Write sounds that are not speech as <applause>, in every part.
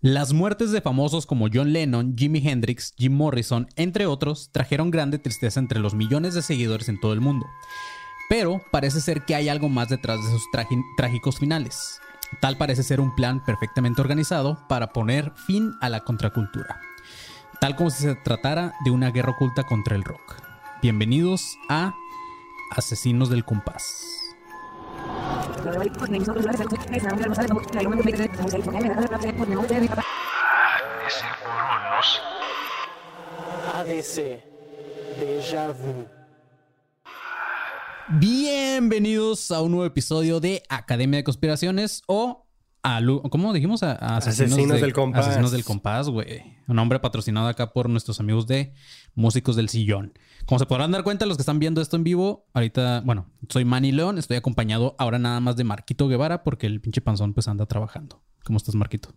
Las muertes de famosos como John Lennon, Jimi Hendrix, Jim Morrison, entre otros, trajeron grande tristeza entre los millones de seguidores en todo el mundo. Pero parece ser que hay algo más detrás de esos trágicos finales. Tal parece ser un plan perfectamente organizado para poner fin a la contracultura. Tal como si se tratara de una guerra oculta contra el rock. Bienvenidos a Asesinos del Compás. Bienvenidos a un nuevo episodio de Academia de Conspiraciones o a, ¿cómo dijimos? A, Asesinos, del Compás. Asesinos del Compás, güey. Un nombre patrocinado acá por nuestros amigos de Músicos del Sillón. Como se podrán dar cuenta los que están viendo esto en vivo, ahorita, bueno, soy Manny León, estoy acompañado ahora nada más de Marquito Guevara porque el pinche panzón pues anda trabajando. ¿Cómo estás, Marquito?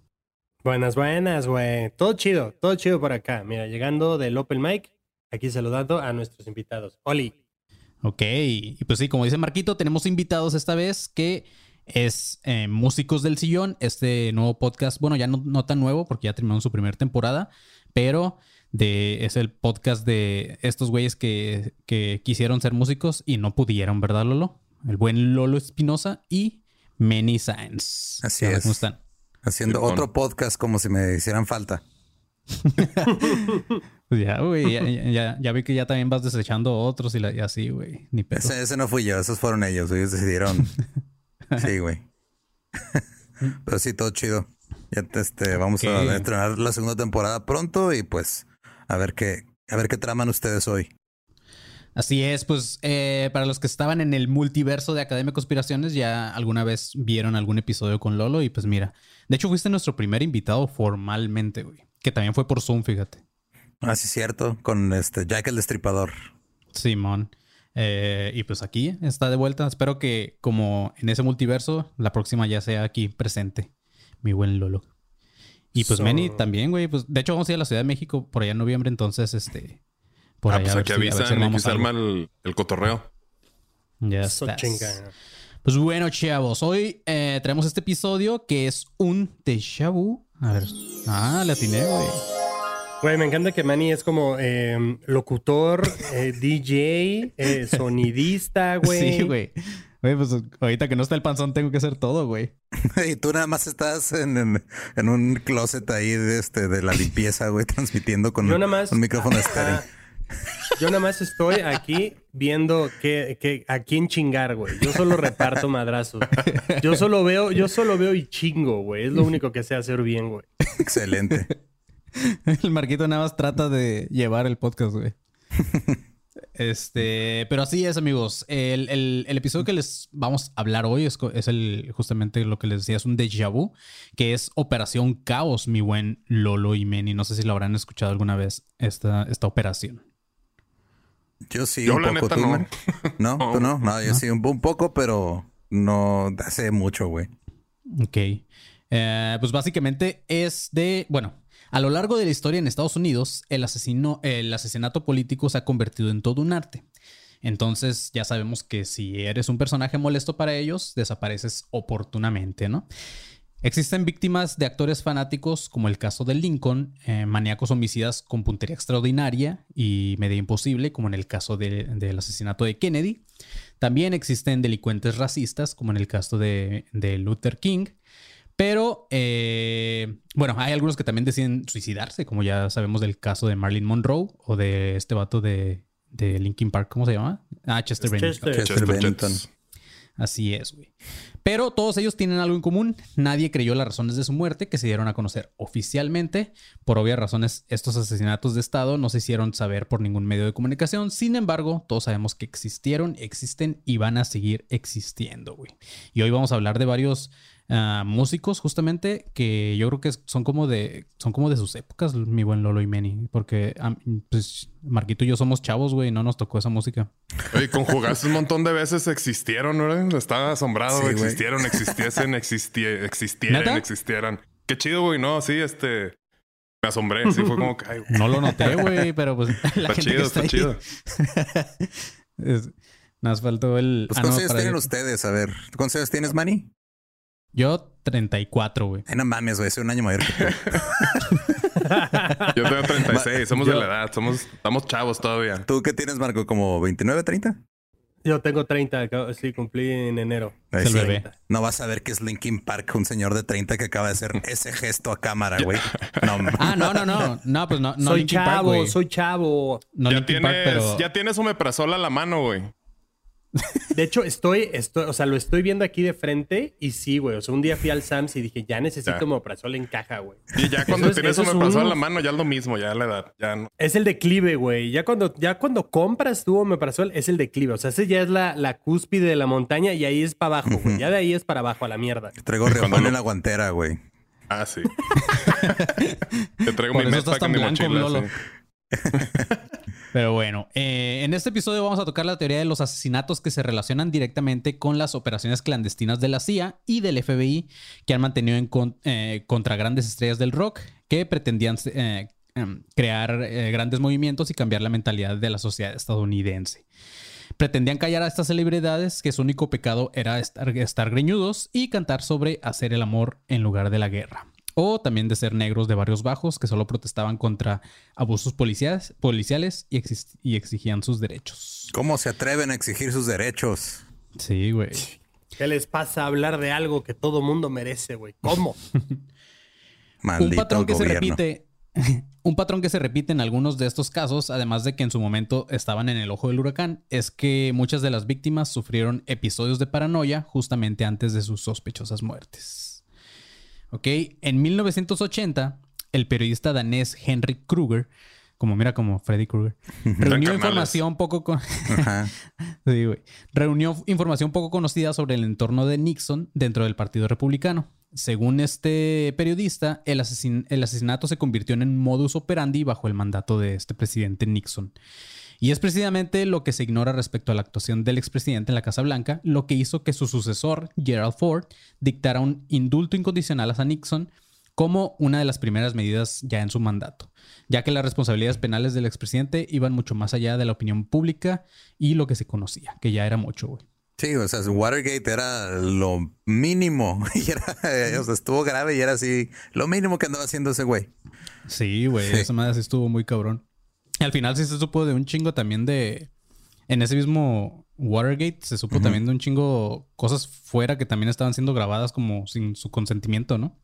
Buenas, buenas, güey. Todo chido, todo chido por acá. Mira, llegando del Open Mic, aquí saludando a nuestros invitados. Oli. Ok, y pues sí, como dice Marquito, tenemos invitados esta vez que es eh, Músicos del Sillón, este nuevo podcast, bueno, ya no, no tan nuevo porque ya terminó su primera temporada, pero de, es el podcast de estos güeyes que, quisieron ser músicos y no pudieron, ¿verdad, Lolo? El buen Lolo Espinosa y Many Science. Así es. ¿Cómo están? Haciendo otro podcast como si me hicieran falta. <laughs> pues ya, güey, ya, vi que ya también vas desechando otros y, así, güey. Ni ese, ese, no fui yo, esos fueron ellos. Ellos decidieron. <laughs> sí, güey. <laughs> Pero sí, todo chido. Ya este, vamos a estrenar la segunda temporada pronto y pues a ver qué, a ver qué traman ustedes hoy. Así es, pues eh, para los que estaban en el multiverso de Academia de Conspiraciones, ya alguna vez vieron algún episodio con Lolo y pues mira, de hecho fuiste nuestro primer invitado formalmente, güey, que también fue por Zoom, fíjate. Ah, sí, cierto, con este Jack el Destripador. Simón. Eh, y pues aquí está de vuelta. Espero que como en ese multiverso, la próxima ya sea aquí presente, mi buen Lolo. Y pues Meni también, güey. Pues de hecho vamos a ir a la Ciudad de México por allá en noviembre, entonces este. Por ah, pues aquí avisan, aquí se arma el, cotorreo. Ya está. Pues bueno, chavos, hoy eh, traemos este episodio que es un déjà vu. A ver. Ah, le atiné, güey. Güey, me encanta que Manny es como em, locutor, eh, <laughs> DJ, eh, sonidista, güey. <laughs> Sí, güey. Güey, pues ahorita que no está el panzón tengo que hacer todo, güey. <laughs> y tú nada más estás en, un closet ahí de, este, de la limpieza, güey, transmitiendo con un micrófono estéreo. Yo nada más estoy aquí viendo que, que, a quién chingar, güey. Yo solo reparto madrazos. Yo solo veo, yo solo veo y chingo, güey. Es lo único que sé hacer bien, güey. Excelente. <laughs> El Marquito nada más trata de llevar el podcast, güey. <laughs> Este, pero así es, amigos. El, episodio que les vamos a hablar hoy es, el, justamente lo que les decía, es un déjà vu, que es Operación Caos, mi buen Lolo y Meni. No sé si lo habrán escuchado alguna vez, esta, esta operación. Yo sí, un poco. no. <laughs> ¿No? no? No, yo sí, un, poco, pero no hace mucho, güey. Ok. Eh, pues básicamente es de, bueno, a lo largo de la historia en Estados Unidos, el, asesino, el asesinato político se ha convertido en todo un arte. Entonces ya sabemos que si eres un personaje molesto para ellos, desapareces oportunamente, ¿no? Existen víctimas de actores fanáticos, como el caso de Lincoln, eh, maníacos homicidas con puntería extraordinaria y media imposible, como en el caso del asesinato de Kennedy. También existen delincuentes racistas, como en el caso de Luther King. Pero, eh, bueno, hay algunos que también deciden suicidarse, como ya sabemos del caso de Marilyn Monroe o de este vato de, de Linkin Park, ¿cómo se llama? Ah, Chester Bennington. Chester, Bennington. Así es, güey. Pero todos ellos tienen algo en común. Nadie creyó las razones de su muerte, que se dieron a conocer oficialmente. Por obvias razones, estos asesinatos de Estado no se hicieron saber por ningún medio de comunicación. Sin embargo, todos sabemos que existieron, existen y van a seguir existiendo, güey. Y hoy vamos a hablar de varios músicos justamente que yo creo que son como de son como de sus épocas, mi buen Lolo y Meni, porque pues Marquito y yo somos chavos, güey, no nos tocó esa música. Oye, conjugaste un montón de veces existieron, ¿no? Estaba asombrado, existieron, existiesen, existieran, existieran. Qué chido, güey, no, sí, este me asombré, sí fue como que No lo noté, güey, pero pues <laughs> la está chido, está, chido. <laughs> Nos faltó el. Pues, ah, ¿Cuántos años tienen ustedes? A ver, ¿cuántos años tienes, Manny? Yo 34, güey. Ay, no mames, güey. Soy un año mayor que tú. <laughs> Yo tengo 36. Somos de la edad. Somos, estamos chavos todavía. ¿Tú qué tienes, Marco? ¿Como 29, 30? Yo tengo 30, sí, cumplí en enero. Es el bebé. No vas a ver que es Linkin Park, un señor de 30 que acaba de hacer ese gesto a cámara, güey. No, <laughs> ah, no, no, no. No, pues no. no soy chavo, soy chavo. No ya, tienes, pero... ya tienes omeprazol a la mano, güey. De hecho, estoy, estoy, o sea, lo estoy viendo aquí de frente y sí, güey. O sea, un día fui al Sams y dije, ya necesito omeprazol en caja, güey. Y ya cuando tienes omeprazol a la mano, ya es lo mismo, ya la edad. Ya no. Es el declive, güey. Ya cuando, ya cuando compras tu omeprazol, es el declive. O sea, ese ya es la, la cúspide de la montaña y ahí es para abajo, güey. Ya de ahí es para abajo a la mierda. Te traigo riojón en la guantera, güey. Ah, sí. <laughs> Te traigo mi mezcla con mi mochila. <laughs> Pero bueno, eh, en este episodio vamos a tocar la teoría de los asesinatos que se relacionan directamente con las operaciones clandestinas de la CIA y del FBI que han mantenido en eh, contra grandes estrellas del rock que pretendían eh, em, crear grandes movimientos y cambiar la mentalidad de la sociedad estadounidense. Pretendían callar a estas celebridades que su único pecado era estar greñudos y cantar sobre hacer el amor en lugar de la guerra o también de ser negros de barrios bajos que solo protestaban contra abusos policiales, policiales y, y, exigían sus derechos. ¿Cómo se atreven a exigir sus derechos? Sí, güey. ¿Qué les pasa a hablar de algo que todo mundo merece, güey? ¿Cómo? <laughs> un patrón que se repite. <laughs> Un patrón que se repite en algunos de estos casos, además de que en su momento estaban en el ojo del huracán, es que muchas de las víctimas sufrieron episodios de paranoia justamente antes de sus sospechosas muertes. ¿Ok? En 1980, el periodista danés Henrik Kruger, como mira como Freddy Krueger, <laughs> reunió información poco con... <laughs> reunió información poco conocida sobre el entorno de Nixon dentro del Partido Republicano. Según este periodista, el, el asesinato se convirtió en un modus operandi bajo el mandato de este presidente Nixon. Y es precisamente lo que se ignora respecto a la actuación del expresidente en la Casa Blanca, lo que hizo que su sucesor, Gerald Ford, dictara un indulto incondicional a Nixon como una de las primeras medidas ya en su mandato, ya que las responsabilidades penales del expresidente iban mucho más allá de la opinión pública y lo que se conocía, que ya era mucho, güey. Sí, o sea, Watergate era lo mínimo. <laughs> Y era, o sea, estuvo grave y era así, lo mínimo que andaba haciendo ese güey. Sí, güey, esa madre estuvo muy cabrón. <laughs> Al final sí se supo de un chingo también de... En ese mismo Watergate se supo también de un chingo cosas fuera que también estaban siendo grabadas como sin su consentimiento, ¿no?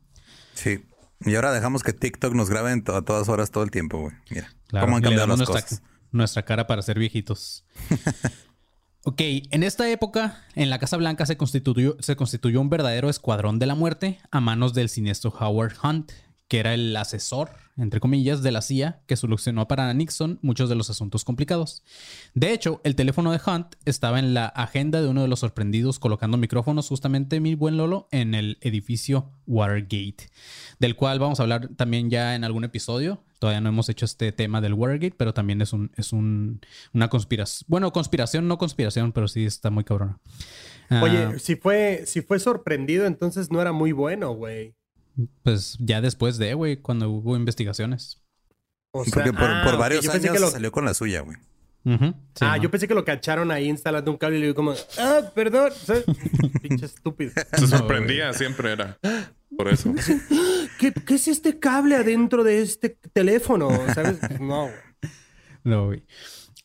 Sí. Y ahora dejamos que TikTok nos grabe a todas horas todo el tiempo, güey. Mira, cómo han cambiado las nuestra, cosas. Nuestra cara para ser viejitos. <laughs> ok, en esta época, en la Casa Blanca se constituyó, se constituyó un verdadero escuadrón de la muerte a manos del siniestro Howard Hunt, que era el asesor entre comillas, de la CIA que solucionó para Nixon muchos de los asuntos complicados. De hecho, el teléfono de Hunt estaba en la agenda de uno de los sorprendidos colocando micrófonos justamente, mi buen Lolo, en el edificio Watergate, del cual vamos a hablar también ya en algún episodio. Todavía no hemos hecho este tema del Watergate, pero también es, un, es un, una conspiración. Bueno, conspiración, no conspiración, pero sí está muy cabrona. Oye, ah, si, fue, si fue sorprendido, entonces no era muy bueno, güey. Pues ya después de, güey, cuando hubo investigaciones. Porque por, ah, varios años lo... salió con la suya, güey. ah, yo pensé que lo cacharon ahí instalando un cable y le digo como, ah, perdón. <laughs> Pinche estúpido. Se sorprendía, siempre era. Por eso. ¿Qué, ¿Qué, es este cable adentro de este teléfono? ¿Sabes? No, güey. No, güey.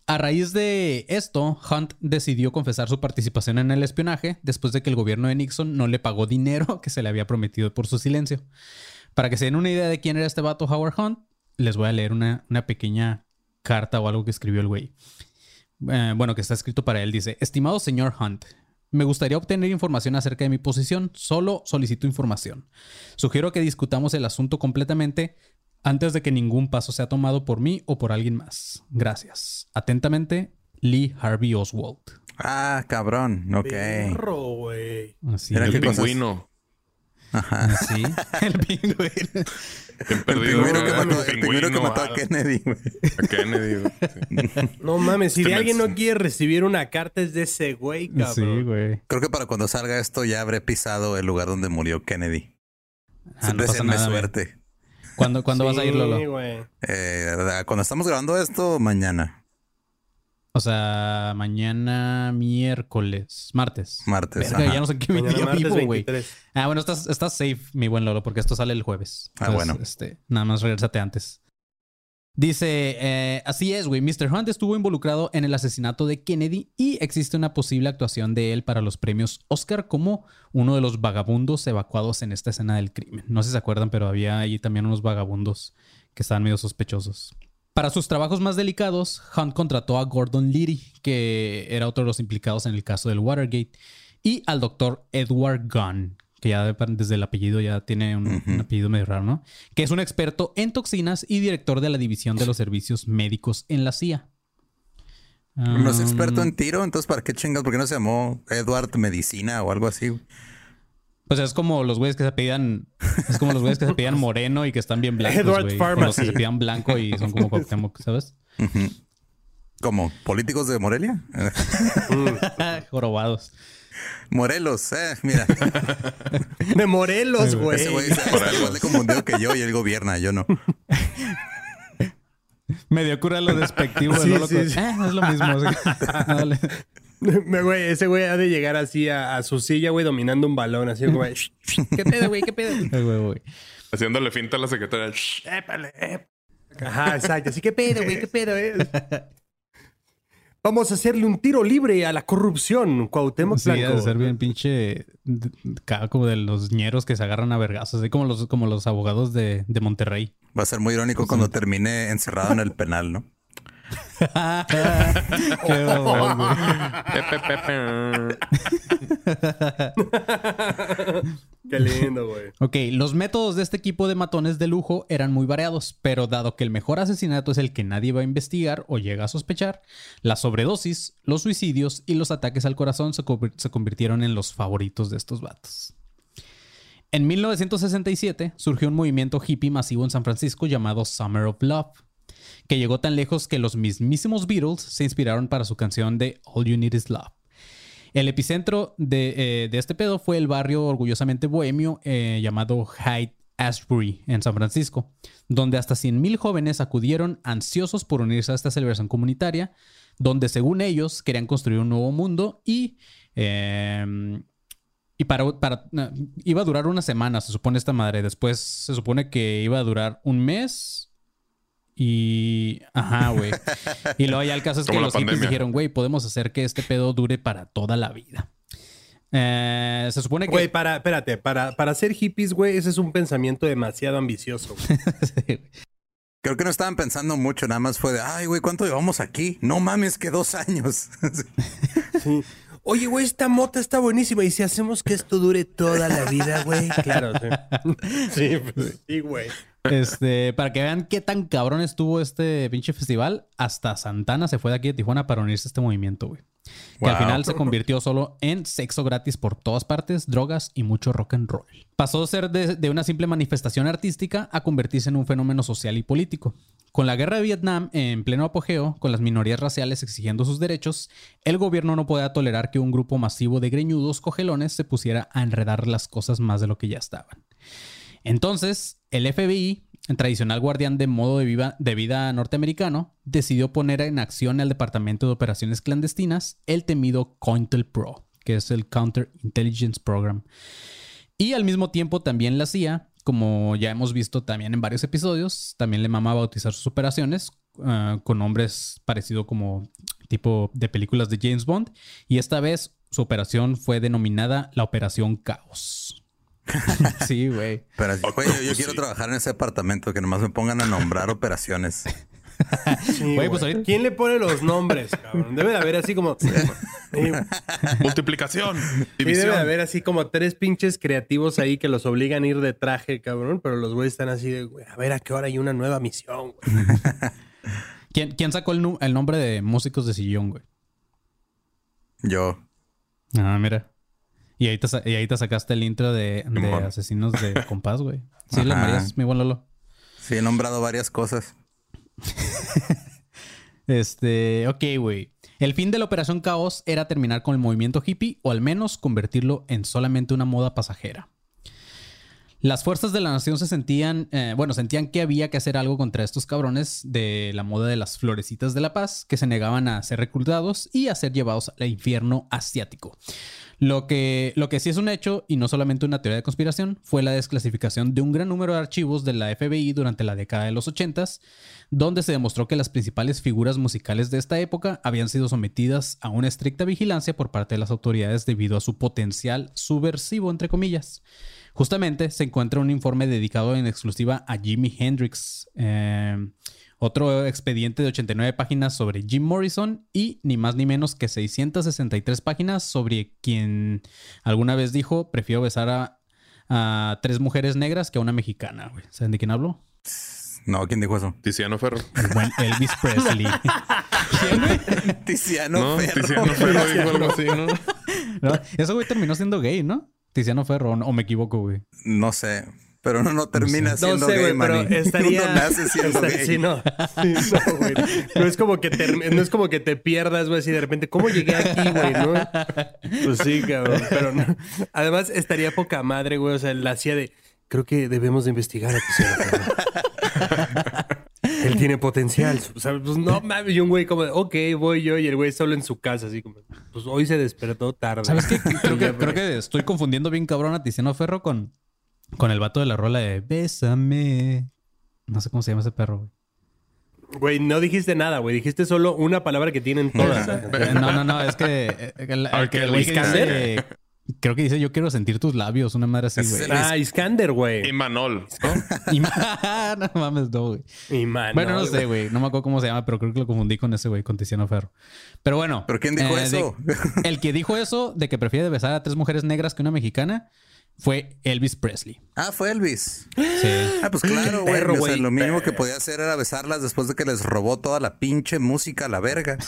A raíz de esto, Hunt decidió confesar su participación en el espionaje después de que el gobierno de Nixon no le pagó dinero <laughs> que se le había prometido por su silencio. Para que se den una idea de quién era este vato Howard Hunt, les voy a leer una, pequeña carta o algo que escribió el güey. Eh, bueno, que está escrito para él. Dice, estimado señor Hunt, me gustaría obtener información acerca de mi posición, solo solicito información. Sugiero que discutamos el asunto completamente antes de que ningún paso sea tomado por mí o por alguien más. Gracias. Atentamente, Lee Harvey Oswald. Ah, cabrón. Ok. Perro, güey. Así, <laughs> el pingüino. <laughs> Ajá. Sí, el pingüino. El, pingüino que mató, el pingüino que mató a Kennedy, güey. A Kennedy, güey. <laughs> No mames, si alguien no quiere recibir una carta es de ese güey, cabrón. Sí, güey. Creo que para cuando salga esto ya habré pisado el lugar donde murió Kennedy. Ah, Siempre no pasa suerte. ¿Cuándo, vas a ir, Lolo? Eh, cuando estamos grabando esto, mañana. O sea, mañana miércoles, martes. Martes. ya no sé qué día vivo, güey. Ah, bueno, estás, estás safe, mi buen Lolo, porque esto sale el jueves. ah, bueno. Este, nada más regresate antes. Dice, eh, así es, güey. Mr. Hunt estuvo involucrado en el asesinato de Kennedy y existe una posible actuación de él para los premios Oscar como uno de los vagabundos evacuados en esta escena del crimen. No sé si se acuerdan, pero había ahí también unos vagabundos que estaban medio sospechosos. Para sus trabajos más delicados, Hunt contrató a Gordon Liddy, que era otro de los implicados en el caso del Watergate, y al doctor Edward Gunn, que ya desde el apellido ya tiene un, apellido medio raro, ¿no? Que es un experto en toxinas y director de la división de los servicios médicos en la CIA. ¿No es experto en tiro? Entonces, ¿para qué chingas? ¿Por qué no se llamó Edward Medicina o algo así? Pues es como los güeyes que se pedían. Es como los güeyes que se pedían <laughs> moreno y que están bien blancos. Edward Pharmacy. Los que se pedían blanco y son como <laughs> Cuauhtémoc, ¿sabes? ¿Como políticos de Morelia? <laughs> Jorobados. Morelos, eh, mira. <laughs> De Morelos, güey. Ese güey de confundido que yo y él gobierna, yo no. <laughs> Medio cura lo despectivo. Sí, sí, sí. Eh, es lo mismo. Güey, ese güey ha de llegar así a, su silla, güey, dominando un balón, así, güey. ¿Qué pedo, güey? ¿Qué pedo? güey, Haciéndole finta a la secretaria. Épale, Ajá, exacto. Así, ¿qué pedo, güey? ¿Qué pedo, eh? Vamos a hacerle un tiro libre a la corrupción, Cuauhtémoc sí, Blanco. Sí, ser bien pinche... Como de los ñeros que se agarran a vergazos. Así como los, como los abogados de, de Monterrey. Va a ser muy irónico cuando termine encerrado en el penal, ¿no? <laughs> Qué <laughs> Qué lindo, güey. Ok, los métodos de este equipo de matones de lujo eran muy variados, pero dado que el mejor asesinato es el que nadie va a investigar o llega a sospechar, la sobredosis, los suicidios y los ataques al corazón se, se convirtieron en los favoritos de estos vatos. En 1967 surgió un movimiento hippie masivo en San Francisco llamado Summer of Love que llegó tan lejos que los mismísimos Beatles se inspiraron para su canción de All You Need Is Love. El epicentro de, eh, este pedo fue el barrio orgullosamente bohemio eh, llamado Hyde Ashbury en San Francisco, donde hasta 100.000 jóvenes acudieron ansiosos por unirse a esta celebración comunitaria, donde según ellos querían construir un nuevo mundo y, em, y para, para, iba a durar una semana, se supone esta madre. Después se supone que iba a durar un mes y. Ajá, güey. <laughs> y luego ya el caso es que los hippies dijeron, güey, podemos hacer que este pedo dure para toda la vida. Eh, se supone que. Güey, para, espérate, para, para ser hippies, güey, ese es un pensamiento demasiado ambicioso. <laughs> Creo que no estaban pensando mucho, nada más fue de, ay, güey, ¿cuánto llevamos aquí? No mames, que dos años. <laughs> sí. Oye, güey, esta mota está buenísima. ¿Y si hacemos que esto dure toda la vida, güey? Claro, sí. Pues, sí, güey. Este, para que vean qué tan cabrón estuvo este pinche festival, hasta Santana se fue de aquí de Tijuana para unirse a este movimiento, güey. Que al final se convirtió solo en sexo gratis por todas partes, drogas y mucho rock and roll. Pasó a ser de, una simple manifestación artística a convertirse en un fenómeno social y político. Con la guerra de Vietnam en pleno apogeo, con las minorías raciales exigiendo sus derechos, el gobierno no podía tolerar que un grupo masivo de greñudos cogelones se pusiera a enredar las cosas más de lo que ya estaban. Entonces, el FBI, el tradicional guardián de modo de, vida norteamericano, decidió poner en acción al Departamento de Operaciones Clandestinas el temido COINTELPRO, que es el Counter Intelligence Program. Y al mismo tiempo también la CIA, como ya hemos visto también en varios episodios, también le mama bautizar sus operaciones ah, con nombres parecidos como tipo de películas de James Bond. Y esta vez su operación fue denominada la Operación Caos. <laughs> sí, güey. Pero güey, yo, quiero trabajar en ese departamento, que nomás me pongan a nombrar operaciones. <laughs> Pues, ¿Quién le pone los nombres, cabrón? Debe de haber así como. Multiplicación. Y debe de haber así como tres pinches creativos ahí que los obligan a ir de traje, cabrón. Pero los güeyes están así de, güey, a ver a qué hora hay una nueva misión, güey. <laughs> ¿Quién, sacó el, el, nombre de músicos de sillón, güey? Yo. Ah, mira. Y ahí te, sacaste el intro de, Asesinos de <laughs> Compás, güey. Sí, la María mi buen Lolo. Sí, he nombrado varias cosas. <laughs> este, ok, güey. El fin de la Operación Caos era terminar con el movimiento hippie o al menos convertirlo en solamente una moda pasajera. Las fuerzas de la nación se sentían, eh, bueno, sentían que había que hacer algo contra estos cabrones de la moda de las florecitas de la paz, que se negaban a ser reclutados y a ser llevados al infierno asiático. Lo que, lo que sí es un hecho, y no solamente una teoría de conspiración, fue la desclasificación de un gran número de archivos de la FBI durante la década de los 80, donde se demostró que las principales figuras musicales de esta época habían sido sometidas a una estricta vigilancia por parte de las autoridades debido a su potencial subversivo, entre comillas. Justamente se encuentra un informe dedicado en exclusiva a Jimi Hendrix. Eh, otro expediente de 89 páginas sobre Jim Morrison y ni más ni menos que 663 páginas sobre quien alguna vez dijo, prefiero besar a, tres mujeres negras que a una mexicana. ¿Saben de quién hablo? No, ¿quién dijo eso? Tiziano Ferro. El buen Elvis Presley. <laughs> ¿Quién? Tiziano Ferro. Tiziano Ferro dijo algo así, ¿no? <laughs> ¿no? Eso, güey, terminó siendo gay, ¿no? Tiziano Ferro, o me equivoco, güey. No sé. Pero uno no termina siendo no sé, gay, pero <laughs> estaría... Uno nace siendo <laughs> gay. Sí, no. Sí, no, güey. No es como que te, no es como que te pierdas, güey, así de repente, ¿cómo llegué aquí, güey? ¿No? Pues sí, cabrón. Pero no. Además, estaría poca madre, güey. O sea, la hacía de... Creo que debemos de investigar a Él tiene potencial. O sea, pues no mames. Y un güey como, ok, voy yo. Y el güey solo en su casa, así como, pues hoy se despertó tarde. ¿Sabes qué? Creo <laughs> que, creo que estoy confundiendo bien cabrón a Tiziano Ferro con con el vato de la rola de Bésame. No sé cómo se llama ese perro, güey. Güey, no dijiste nada, güey. Dijiste solo una palabra que tienen todas. no, no, no. Es que eh, el, güey dice... Creo que dice, yo quiero sentir tus labios. Una madre así, güey. Ah, Iskander, güey. Y Manol, ¿no? <laughs> <laughs> no mames, no, güey. Bueno, no sé, güey. No me acuerdo cómo se llama, pero creo que lo confundí con ese güey, con Tiziano Ferro. Pero bueno. ¿Pero quién dijo eh, eso? <laughs> el que dijo eso de que prefiere besar a tres mujeres negras que una mexicana fue Elvis Presley. Ah, fue Elvis. Sí. Ah, pues claro, <gasps> güey. lo mínimo que podía hacer era besarlas después de que les robó toda la pinche música a la verga.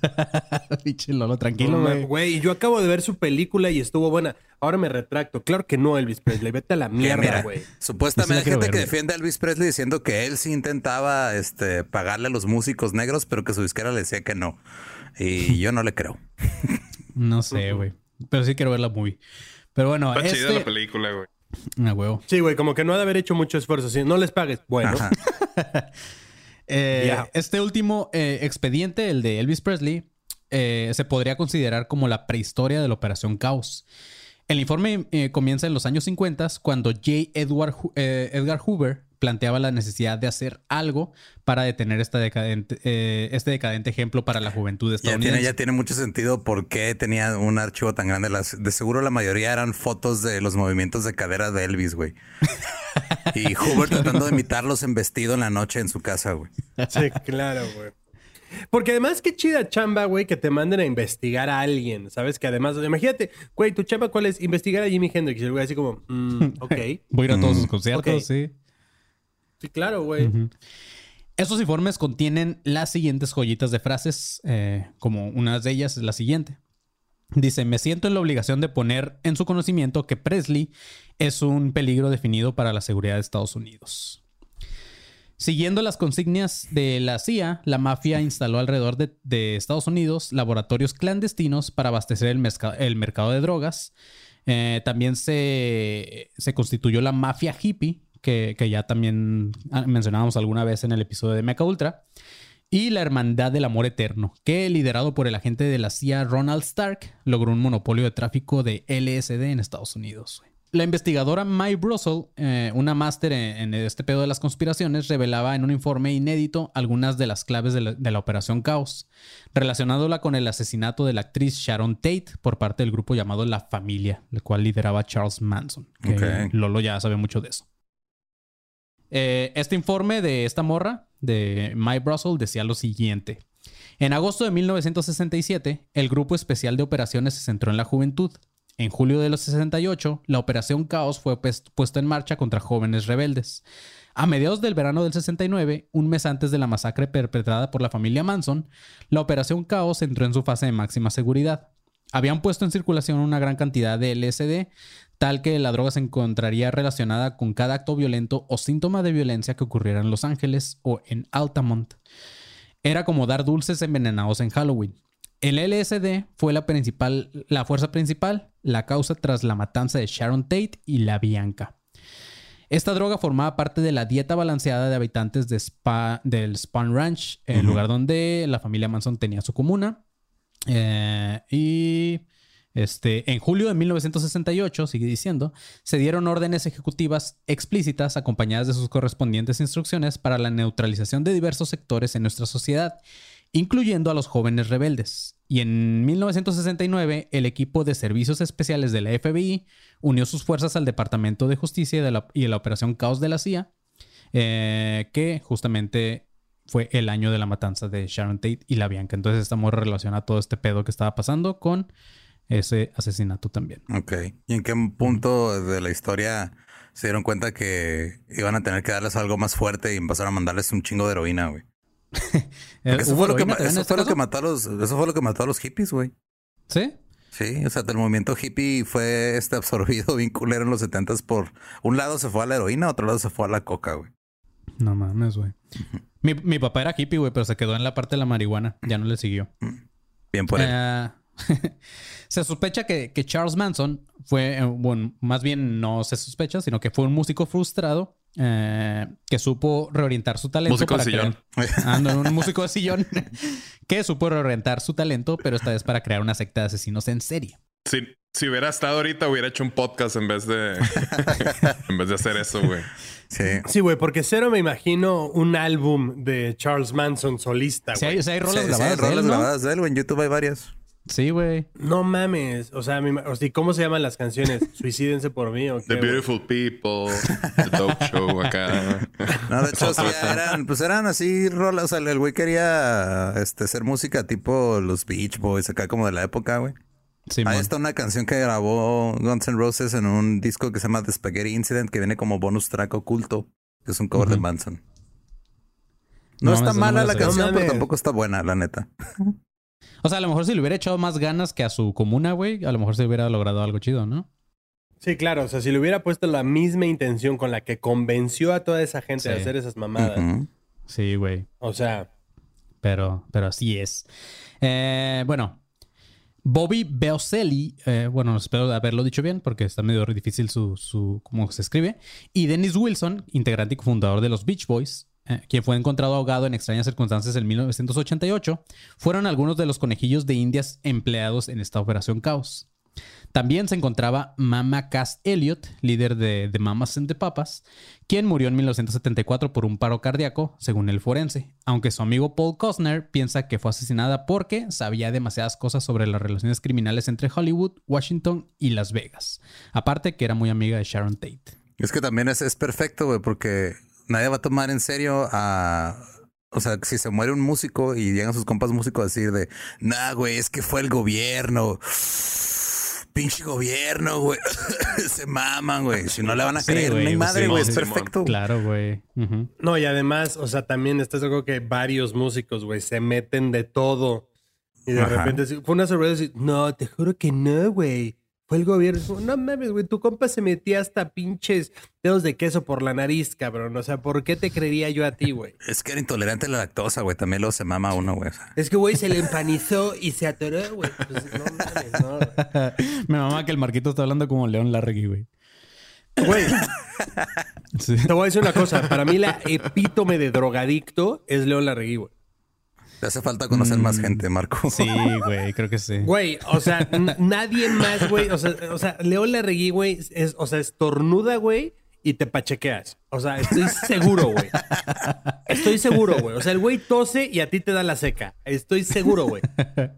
<laughs> pinche Lolo, tranquilo, güey. Güey, yo acabo de ver su película y estuvo buena. Ahora me retracto. Claro que no, Elvis Presley. Vete a la mierda, güey. Supuestamente hay gente que defiende a Elvis Presley diciendo que él sí intentaba este, pagarle a los músicos negros, pero que su disquera le decía que no. Y yo no le creo. <laughs> no sé, güey. Pero sí quiero ver la movie. Pero bueno, Está chida la este película, güey. Ah, huevo. Sí, güey, como que no ha de haber hecho mucho esfuerzo. Si no les pagues, bueno. <laughs> Eh, este último eh, expediente, el de Elvis Presley, eh, se podría considerar como la prehistoria de la Operación Caos. El informe comienza en los años 50 cuando J. Edward, Edgar Hoover planteaba la necesidad de hacer algo para detener esta decadente, eh, este decadente ejemplo para la juventud estadounidense. Ya tiene, ya tiene mucho sentido por qué tenía un archivo tan grande. de seguro la mayoría eran fotos de los movimientos de cadera de Elvis, güey. <laughs> y Hoover tratando de imitarlos en vestido en la noche en su casa, güey. Sí, claro, güey. Porque además, qué chida chamba, güey, que te manden a investigar a alguien, ¿sabes? Que además, imagínate, güey, tu chamba, ¿cuál es? Investigar a Jimi Hendrix. Y el güey así como, mm, <laughs> ok. Voy a ir a todos sus mm, conciertos, sí. Sí, claro, güey. Estos informes contienen las siguientes joyitas de frases, eh, como una de ellas es la siguiente. Dice, me siento en la obligación de poner en su conocimiento que Presley es un peligro definido para la seguridad de Estados Unidos. Siguiendo las consignas de la CIA, la mafia instaló alrededor de, Estados Unidos laboratorios clandestinos para abastecer el, mercado de drogas. Eh, también se, constituyó la mafia hippie, que, ya también ah, mencionábamos alguna vez en el episodio de Mecha Ultra. Y la Hermandad del Amor Eterno, que liderado por el agente de la CIA Ronald Stark, logró un monopolio de tráfico de LSD en Estados Unidos. La investigadora Mai Brussel, eh, una máster en, este pedo de las conspiraciones, revelaba en un informe inédito algunas de las claves de la, Operación Caos, relacionándola con el asesinato de la actriz Sharon Tate por parte del grupo llamado La Familia, el cual lideraba Charles Manson. Lolo ya sabe mucho de eso. Eh, este informe de esta morra, de My Brussels, decía lo siguiente. En agosto de 1967, el Grupo Especial de Operaciones se centró en la juventud. En julio de los 68, la Operación Caos fue puesta en marcha contra jóvenes rebeldes. A mediados del verano del 69, un mes antes de la masacre perpetrada por la familia Manson, la Operación Caos entró en su fase de máxima seguridad. Habían puesto en circulación una gran cantidad de LSD, tal que la droga se encontraría relacionada con cada acto violento o síntoma de violencia que ocurriera en Los Ángeles o en Altamont. Era como dar dulces envenenados en Halloween. El LSD fue la, principal, la fuerza principal, la causa tras la matanza de Sharon Tate y la Bianca. Esta droga formaba parte de la dieta balanceada de habitantes de del Spahn Ranch, el lugar donde la familia Manson tenía su comuna. Eh, y este, en julio de 1968, sigue diciendo, se dieron órdenes ejecutivas explícitas acompañadas de sus correspondientes instrucciones para la neutralización de diversos sectores en nuestra sociedad, incluyendo a los jóvenes rebeldes. Y en 1969, el equipo de servicios especiales de la FBI unió sus fuerzas al Departamento de Justicia y de la, Operación Caos de la CIA, eh, que justamente fue el año de la matanza de Sharon Tate y la Bianca. Entonces estamos relacionados a todo este pedo que estaba pasando con ese asesinato también. Ok. ¿Y en qué punto de la historia se dieron cuenta que iban a tener que darles algo más fuerte y empezaron a mandarles un chingo de heroína, güey? <laughs> eso, fue lo, que, este mató a los, eso fue lo que mató a los hippies, güey. ¿Sí? Sí, o sea, el movimiento hippie fue este absorbido <laughs> bien culero en los setentas por... Un lado se fue a la heroína, otro lado se fue a la coca, güey. No mames, güey. mi, mi, papá era hippie, güey, pero se quedó en la parte de la marihuana. Ya no le siguió. Bien por él. Eh, se sospecha que, Charles Manson fue, eh, bueno, más bien no se sospecha, sino que fue un músico frustrado eh, que supo reorientar su talento. Músico de sillón. un músico de sillón <laughs> que supo reorientar su talento, pero esta vez para crear una secta de asesinos en serie. Sí, si hubiera estado ahorita, hubiera hecho un podcast en vez de, <laughs> en vez de hacer eso, güey. Sí. Sí, güey, porque cero me imagino un álbum de Charles Manson solista, güey. Sí, hay, rolas grabadas. hay rolas grabadas de él, güey. En YouTube hay varias. Sí, güey. No mames. O sea, o sea, ¿cómo se llaman las canciones? <laughs> Suicídense por mí. ¿o qué, The Beautiful People. The Dope Show acá. <laughs> No, de hecho, sí, eran, pues eran así rolas. O sea, el güey quería este, hacer música tipo los Beach Boys, acá como de la época, güey. Sí, Ahí está una canción que grabó Guns N' Roses en un disco que se llama The Spaghetti Incident, que viene como bonus track oculto, que es un cover de Manson. No, está mala la canción, pero tampoco está buena, la neta. O sea, a lo mejor si le hubiera echado más ganas que a su comuna, güey, a lo mejor se hubiera logrado algo chido, ¿no? Sí, claro. O sea, si le hubiera puesto la misma intención con la que convenció a toda esa gente a hacer esas mamadas. Sí, güey. O sea. Pero, pero así es. Eh, bueno, Bobby Beoselli, eh, bueno, espero haberlo dicho bien porque está medio difícil su, su cómo se escribe. Y Dennis Wilson, integrante y fundador de los Beach Boys, eh, quien fue encontrado ahogado en extrañas circunstancias en 1988, fueron algunos de los conejillos de indias empleados en esta operación Caos. También se encontraba Mama Cass Elliot, líder de, The Mamas and the Papas, quien murió en 1974 por un paro cardíaco, según el forense, aunque su amigo Paul Costner piensa que fue asesinada porque sabía demasiadas cosas sobre las relaciones criminales entre Hollywood, Washington y Las Vegas. Aparte que era muy amiga de Sharon Tate. Es que también es, es perfecto, güey, porque nadie va a tomar en serio a... O sea, si se muere un músico y llegan sus compas músicos a decir de, nah, güey, es que fue el gobierno. Pinche gobierno, güey. <laughs> se maman, güey. Si no le van a creer, mi madre, güey. es perfecto. Claro, güey. No, y además, o sea, también estás algo que varios músicos, güey, se meten de todo. Y de repente fue una sorpresa. No, te juro que no, güey el gobierno. No mames, güey, tu compa se metía hasta pinches dedos de queso por la nariz, cabrón. O sea, ¿por qué te creería yo a ti, güey? <laughs> Es que era intolerante a la lactosa, güey. También lo se mama uno, güey. Es que, güey, se le empanizó y se atoró, güey. Pues no mames, no. <laughs> Me mama que el Marquito está hablando como León Larregui, güey. Güey, <laughs> te voy a decir una cosa. Para mí la epítome de drogadicto es León Larregui, güey. Te hace falta conocer más mm, gente, Marco. Sí, <laughs> güey, creo que sí. Güey, o sea, nadie más, güey. O sea, o sea, Leo Larregui, güey, es, o sea, estornuda, güey, y te pachequeas. O sea, estoy seguro, güey. Estoy seguro, güey. O sea, el güey tose y a ti te da la seca. Estoy seguro, güey.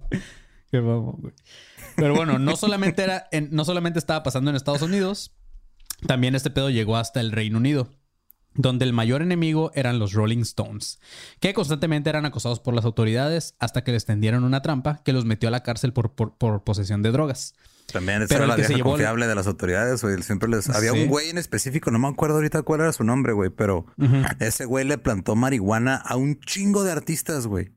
<laughs> Qué vamos, güey. Pero bueno, no solamente era, no solamente estaba pasando en Estados Unidos, también este pedo llegó hasta el Reino Unido donde el mayor enemigo eran los Rolling Stones, que constantemente eran acosados por las autoridades hasta que les tendieron una trampa que los metió a la cárcel por, posesión de drogas. También esa era la vieja confiable de las autoridades, güey. Siempre les... Había un güey en específico, no me acuerdo ahorita cuál era su nombre, güey, pero ese güey le plantó marihuana a un chingo de artistas, güey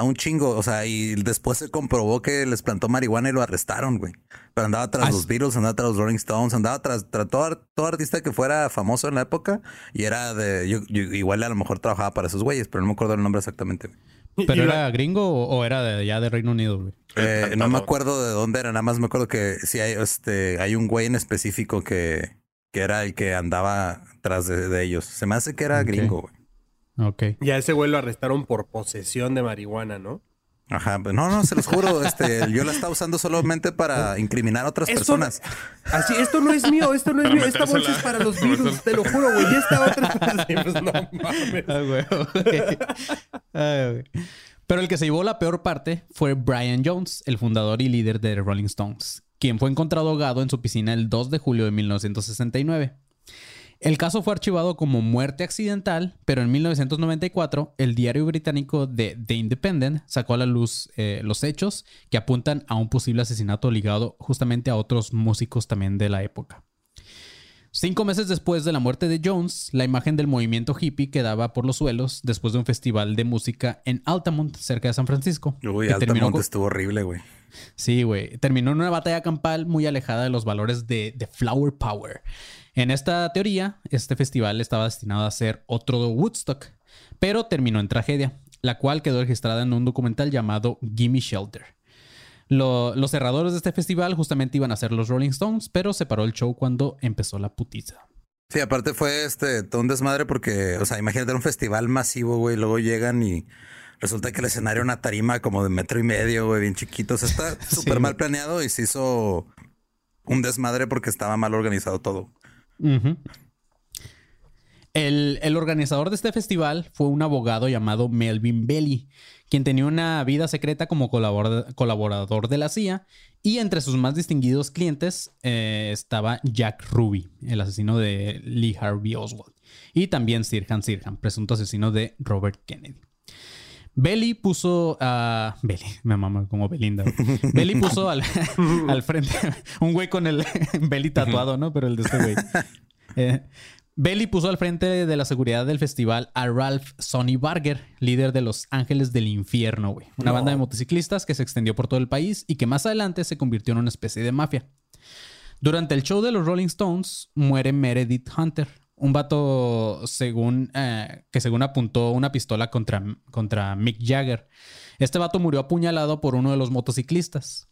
a un chingo, o sea, y después se comprobó que les plantó marihuana y lo arrestaron, güey. Pero andaba tras los Beatles, andaba tras los Rolling Stones, andaba tras, todo, artista que fuera famoso en la época y era de, igual a lo mejor trabajaba para esos güeyes, pero no me acuerdo el nombre exactamente. ¿Pero era gringo o era de, ya de Reino Unido, güey? Eh, eh, no me acuerdo de dónde era, nada más me acuerdo que sí hay, este, hay un güey en específico que, que era el que andaba tras de, ellos. Se me hace que era gringo, güey. Ok. Ya ese güey lo arrestaron por posesión de marihuana, ¿no? Ajá, pues no, no, se los juro, este, yo la estaba usando solamente para incriminar a otras personas. así, esto no es mío, esto no es mío, esta bolsa es para los virus, te lo juro, güey, y esta otra <laughs> pues no mames. Ah, güey. Pero el que se llevó la peor parte fue Brian Jones, el fundador y líder de Rolling Stones, quien fue encontrado ahogado en su piscina el 2 de julio de 1969. El caso fue archivado como muerte accidental, pero en 1994 el diario británico de The Independent sacó a la luz eh, los hechos que apuntan a un posible asesinato ligado justamente a otros músicos también de la época. Cinco meses después de la muerte de Jones, la imagen del movimiento hippie quedaba por los suelos después de un festival de música en Altamont, cerca de San Francisco. Uy, Altamont estuvo horrible, güey. Sí, güey. Terminó en una batalla campal muy alejada de los valores de, de Flower Power. En esta teoría, este festival estaba destinado a ser otro Woodstock, pero terminó en tragedia, la cual quedó registrada en un documental llamado Gimme Shelter. los cerradores de este festival justamente iban a ser los Rolling Stones, pero se paró el show cuando empezó la putiza. Sí, aparte fue este todo un desmadre porque, o sea, imagínate un festival masivo, güey, luego llegan y resulta que el escenario una tarima como de metro y medio, güey, bien chiquito. O sea, está <laughs> súper mal planeado y se hizo un desmadre porque estaba mal organizado todo el, organizador de este festival fue un abogado llamado Melvin Belly, quien tenía una vida secreta como colaborador de la CIA y entre sus más distinguidos clientes eh, estaba Jack Ruby, el asesino de Lee Harvey Oswald, y también Sirhan Sirhan, presunto asesino de Robert Kennedy. Belly puso a. Belly, me mama como Belinda. Belly puso <laughs> al, frente un güey con el <laughs> Belly tatuado, ¿no? Pero el de este güey. Eh, Belly puso al frente de la seguridad del festival a Ralph Sonny Barger, líder de Los Ángeles del Infierno, güey. Una banda de motociclistas que se extendió por todo el país y que más adelante se convirtió en una especie de mafia. Durante el show de los Rolling Stones muere Meredith Hunter, un vato según, eh, que según apuntó una pistola contra, contra Mick Jagger. Este vato murió apuñalado por uno de los motociclistas.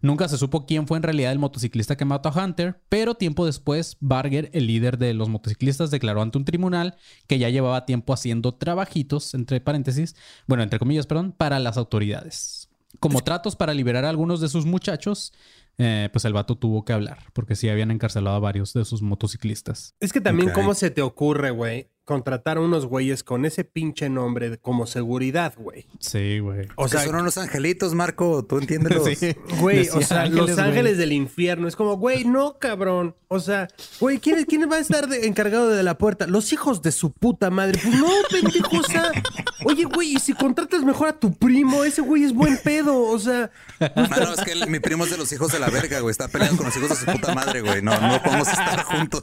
Nunca se supo quién fue en realidad el motociclista que mató a Hunter, pero tiempo después, Barger, el líder de los motociclistas, declaró ante un tribunal que ya llevaba tiempo haciendo trabajitos, entre paréntesis, bueno, entre comillas, perdón, para las autoridades. Como tratos para liberar a algunos de sus muchachos, eh, pues el vato tuvo que hablar, porque sí habían encarcelado a varios de sus motociclistas. Es que también, ¿cómo se te ocurre, güey? Contratar a unos güeyes con ese pinche nombre como seguridad, güey. Sí, güey. O sea, son unos angelitos, Marco, tú entiendes. <laughs> Sí. Güey, o sea, los ángeles del infierno. Es como, güey, no, cabrón. O sea, güey, ¿quién, ¿quién va a estar encargado de la puerta? Los hijos de su puta madre. Pues no, <laughs> pendejo, o sea, oye, güey, y si contratas mejor a tu primo, ese güey es buen pedo, o sea. No, no, es que mi primo es de los hijos de la verga, güey. Está peleando con los hijos de su puta madre, güey. No, no podemos estar juntos.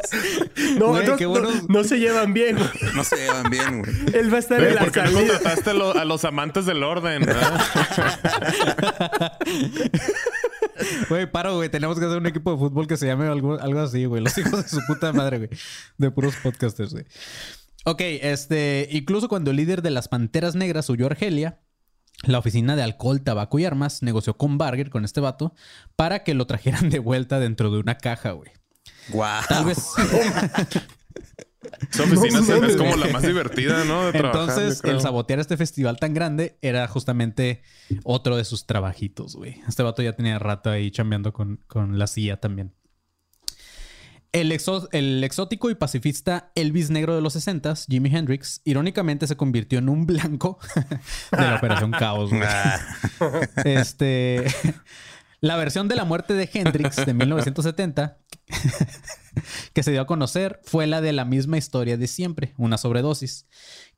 No, no, no, no, se llevan bien, No se llevan bien, güey. Él va a estar en la ¿Por qué no contrataste a los amantes del orden? <laughs> Güey, paro, güey. Tenemos que hacer un equipo de fútbol que se llame algo, algo así, güey. Los hijos de su puta madre, güey. De puros podcasters, güey. Ok, este. Incluso cuando el líder de las Panteras Negras huyó a Argelia, la oficina de alcohol, tabaco y armas negoció con Barger, con este vato, para que lo trajeran de vuelta dentro de una caja, güey. Guau. Tal vez. <laughs> Oficina <laughs> es como la más divertida, ¿no? Entonces, el sabotear este festival tan grande era justamente otro de sus trabajitos, güey. Este vato ya tenía rato ahí chambeando con, la CIA también. El, el, exótico y pacifista Elvis Negro de los 60 Jimi Hendrix, irónicamente se convirtió en un blanco <laughs> de la Operación Caos. Güey. <laughs> Este, la versión de la muerte de Hendrix de 1970 <laughs> que se dio a conocer fue la de la misma historia de siempre, una sobredosis,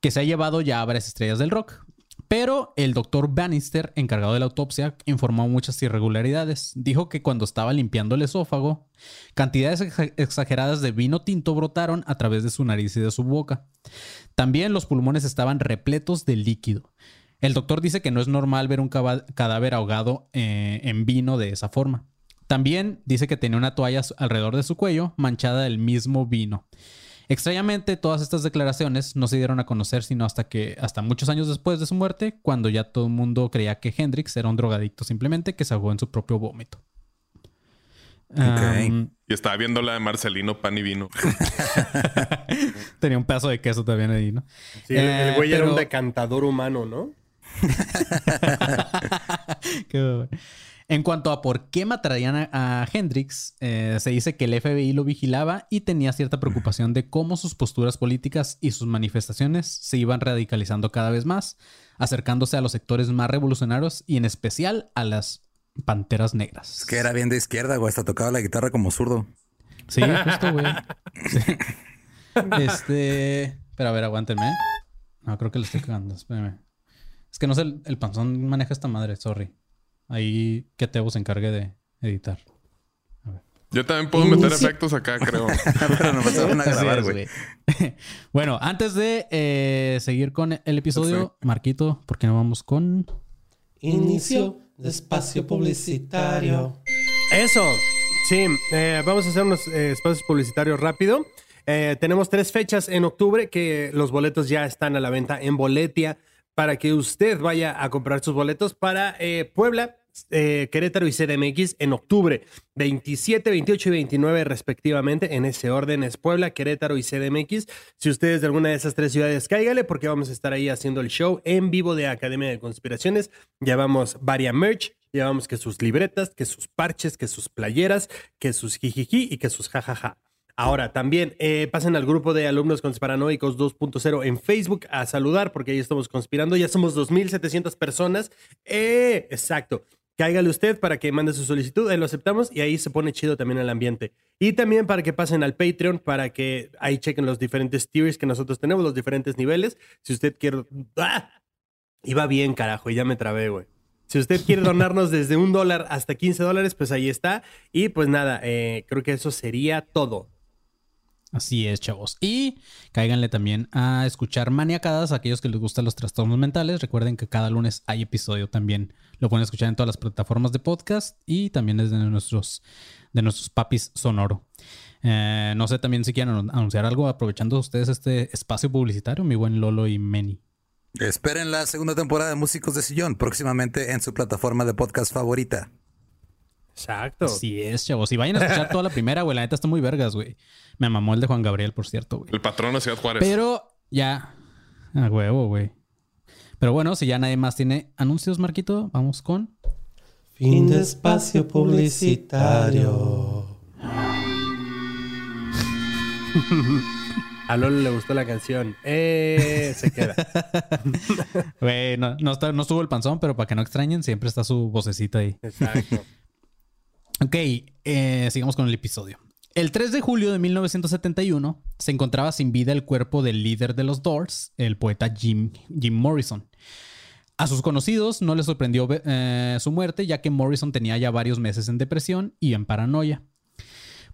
que se ha llevado ya a varias estrellas del rock. Pero el doctor Bannister, encargado de la autopsia, informó muchas irregularidades. Dijo que cuando estaba limpiando el esófago, cantidades exageradas de vino tinto brotaron a través de su nariz y de su boca. También los pulmones estaban repletos de líquido. El doctor dice que no es normal ver un cadáver ahogado eh, en vino de esa forma. También dice que tenía una toalla alrededor de su cuello manchada del mismo vino. Extrañamente, todas estas declaraciones no se dieron a conocer sino hasta que, hasta muchos años después de su muerte, cuando ya todo el mundo creía que Hendrix era un drogadicto simplemente que se ahogó en su propio vómito. y estaba viendo la de Marcelino Pan y Vino. <laughs> Tenía un pedazo de queso también ahí, ¿no? Sí, el, eh, güey era un decantador humano, ¿no? <laughs> En cuanto a por qué matarían a, Hendrix, eh, se dice que el FBI lo vigilaba y tenía cierta preocupación de cómo sus posturas políticas y sus manifestaciones se iban radicalizando cada vez más, acercándose a los sectores más revolucionarios y en especial a las panteras negras. Es que era bien de izquierda, güey. Hasta tocaba la guitarra como zurdo. Sí, justo, güey. Este. Pero a ver, aguántenme. No, creo que le estoy cagando. Espérame. Es que no sé, el, panzón maneja esta madre, sorry. Ahí que Tebo se encargue de editar. A ver. Yo también puedo meter efectos acá, creo. <laughs> Pero no me a grabar, güey. <laughs> bueno, antes de eh, seguir con el episodio, Marquito, ¿por qué no vamos con. Inicio de espacio publicitario. Eso. Sí, eh, vamos a hacer unos eh, espacios publicitarios rápido. tenemos tres fechas en octubre que los boletos ya están a la venta en Boletia para que usted vaya a comprar sus boletos para eh, Puebla, eh, Querétaro y CDMX en octubre, 27, 28 y 29 respectivamente. En ese orden es Puebla, Querétaro y CDMX. Si ustedes de alguna de esas tres ciudades, cáigale porque vamos a estar ahí haciendo el show en vivo de Academia de Conspiraciones. Llevamos varias merch, llevamos que sus libretas, que sus parches, que sus playeras, que sus jijiji y que sus jajaja. Ahora, también eh, pasen al grupo de alumnos conspiranoicos 2.0 en Facebook a saludar porque ahí estamos conspirando. Ya somos 2.700 personas. Eh, exacto. Cáigale usted para que mande su solicitud, ahí lo aceptamos y ahí se pone chido también el ambiente. Y también para que pasen al Patreon, para que ahí chequen los diferentes tiers que nosotros tenemos, los diferentes niveles. Si usted quiere... ¡Ah! Iba bien, carajo, y ya me trabé, güey. Si usted quiere <laughs> donarnos desde un dólar hasta 15 dólares, pues ahí está. Y pues nada, eh, creo que eso sería todo. Así es, chavos. Y cáiganle también a escuchar Maniacadas, a aquellos que les gustan los trastornos mentales. Recuerden que cada lunes hay episodio también. Lo pueden escuchar en todas las plataformas de podcast y también desde nuestros, de nuestros papis sonoro. Eh, no sé también si quieren anunciar algo aprovechando ustedes este espacio publicitario, mi buen Lolo y Meni. Esperen la segunda temporada de Músicos de Sillón próximamente en su plataforma de podcast favorita. Exacto. Así es, chavos. Y vayan a escuchar toda la <laughs> primera, güey. La neta está muy vergas, güey. Me mamó el de Juan Gabriel, por cierto, güey. El patrón de Ciudad Juárez. Pero ya. A huevo, güey. Pero bueno, si ya nadie más tiene anuncios, Marquito, vamos con. Fin de espacio publicitario. <laughs> A Lolo le gustó la canción. Eh, se queda. <laughs> Güey, no, no, no estuvo el panzón, pero para que no extrañen, siempre está su vocecita ahí. Exacto. <laughs> Ok, eh, sigamos con el episodio. El 3 de julio de 1971 se encontraba sin vida el cuerpo del líder de los Doors, el poeta Jim, Morrison. A sus conocidos no les sorprendió eh, su muerte, ya que Morrison tenía ya varios meses en depresión y en paranoia.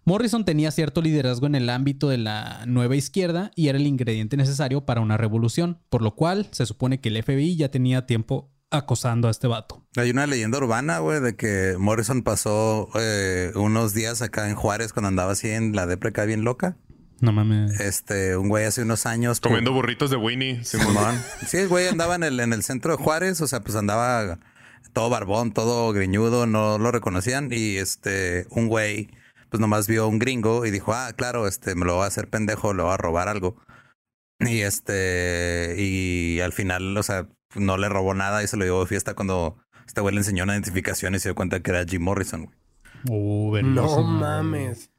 Morrison tenía cierto liderazgo en el ámbito de la nueva izquierda y era el ingrediente necesario para una revolución, por lo cual se supone que el FBI ya tenía tiempo acosando a este vato. Hay una leyenda urbana, güey, de que Morrison pasó eh, unos días acá en Juárez cuando andaba así en la depreca bien loca. No mames. Este, un güey hace unos años. Comiendo burritos de Winnie, Simón. sí, el güey andaba en el, en el centro de Juárez, o sea, pues andaba todo barbón, todo griñudo, no lo reconocían. Y este, un güey, pues nomás vio un gringo y dijo, ah, claro, este, me lo va a hacer pendejo, lo va a robar algo. Y este, y al final, o sea, no le robó nada y se lo llevó de fiesta cuando este güey le enseñó una identificación y se dio cuenta que era Jim Morrison, güey. Uh, no mames.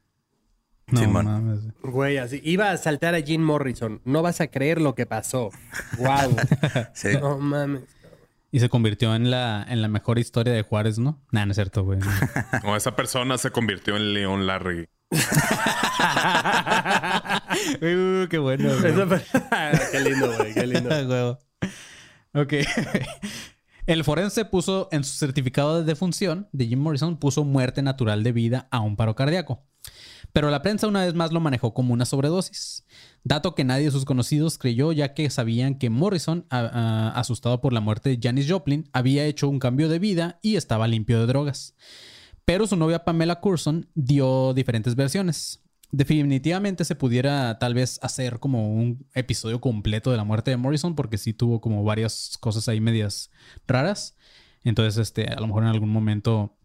No mames. Güey, así. Iba a saltar a Jim Morrison. No vas a creer lo que pasó. Wow. <laughs> sí. No mames. Y se convirtió en la, en la mejor historia de Juárez, ¿no? Nah, no es cierto, güey. <laughs> o esa persona se convirtió en León Larry. <laughs> uh, qué bueno. qué lindo, güey. Qué lindo. Ok. <laughs> El forense puso en su certificado de defunción de Jim Morrison, puso muerte natural de vida a un paro cardíaco. Pero la prensa una vez más lo manejó como una sobredosis. Dato que nadie de sus conocidos creyó ya que sabían que Morrison, asustado por la muerte de Janis Joplin, había hecho un cambio de vida y estaba limpio de drogas. Pero su novia Pamela Curson dio diferentes versiones definitivamente se pudiera tal vez hacer como un episodio completo de la muerte de Morrison porque sí tuvo como varias cosas ahí medias raras. Entonces, este, a lo mejor en algún momento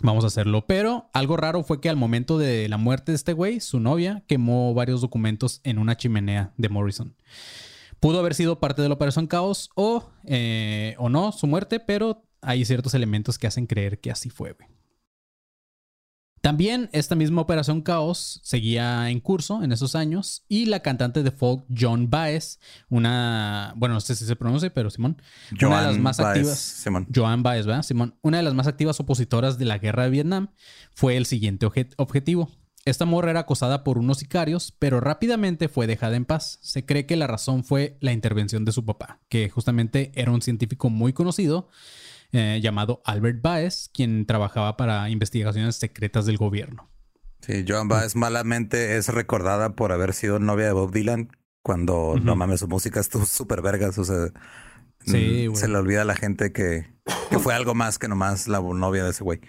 Vamos a hacerlo. Pero algo raro fue que al momento de la muerte de este güey, su novia quemó varios documentos en una chimenea de Morrison. Pudo haber sido parte de la Operación Caos o, eh, o no su muerte, pero hay ciertos elementos que hacen creer que así fue, güey. También esta misma Operación Caos seguía en curso en esos años y la cantante de folk John Baez, una, bueno, no sé si se pronuncia, pero Simón, una de las más activas, Simón. Joan Baez, ¿verdad? Simón, una de las más activas opositoras de la guerra de Vietnam, fue el siguiente objetivo. Esta morra era acosada por unos sicarios, pero rápidamente fue dejada en paz. Se cree que la razón fue la intervención de su papá, que justamente era un científico muy conocido eh, llamado Albert Baez, quien trabajaba para investigaciones secretas del gobierno. Sí, Joan Baez malamente es recordada por haber sido novia de Bob Dylan cuando, no mames, su música estuvo súper vergas. O sea, se le olvida a la gente que, fue algo más que nomás la novia de ese güey.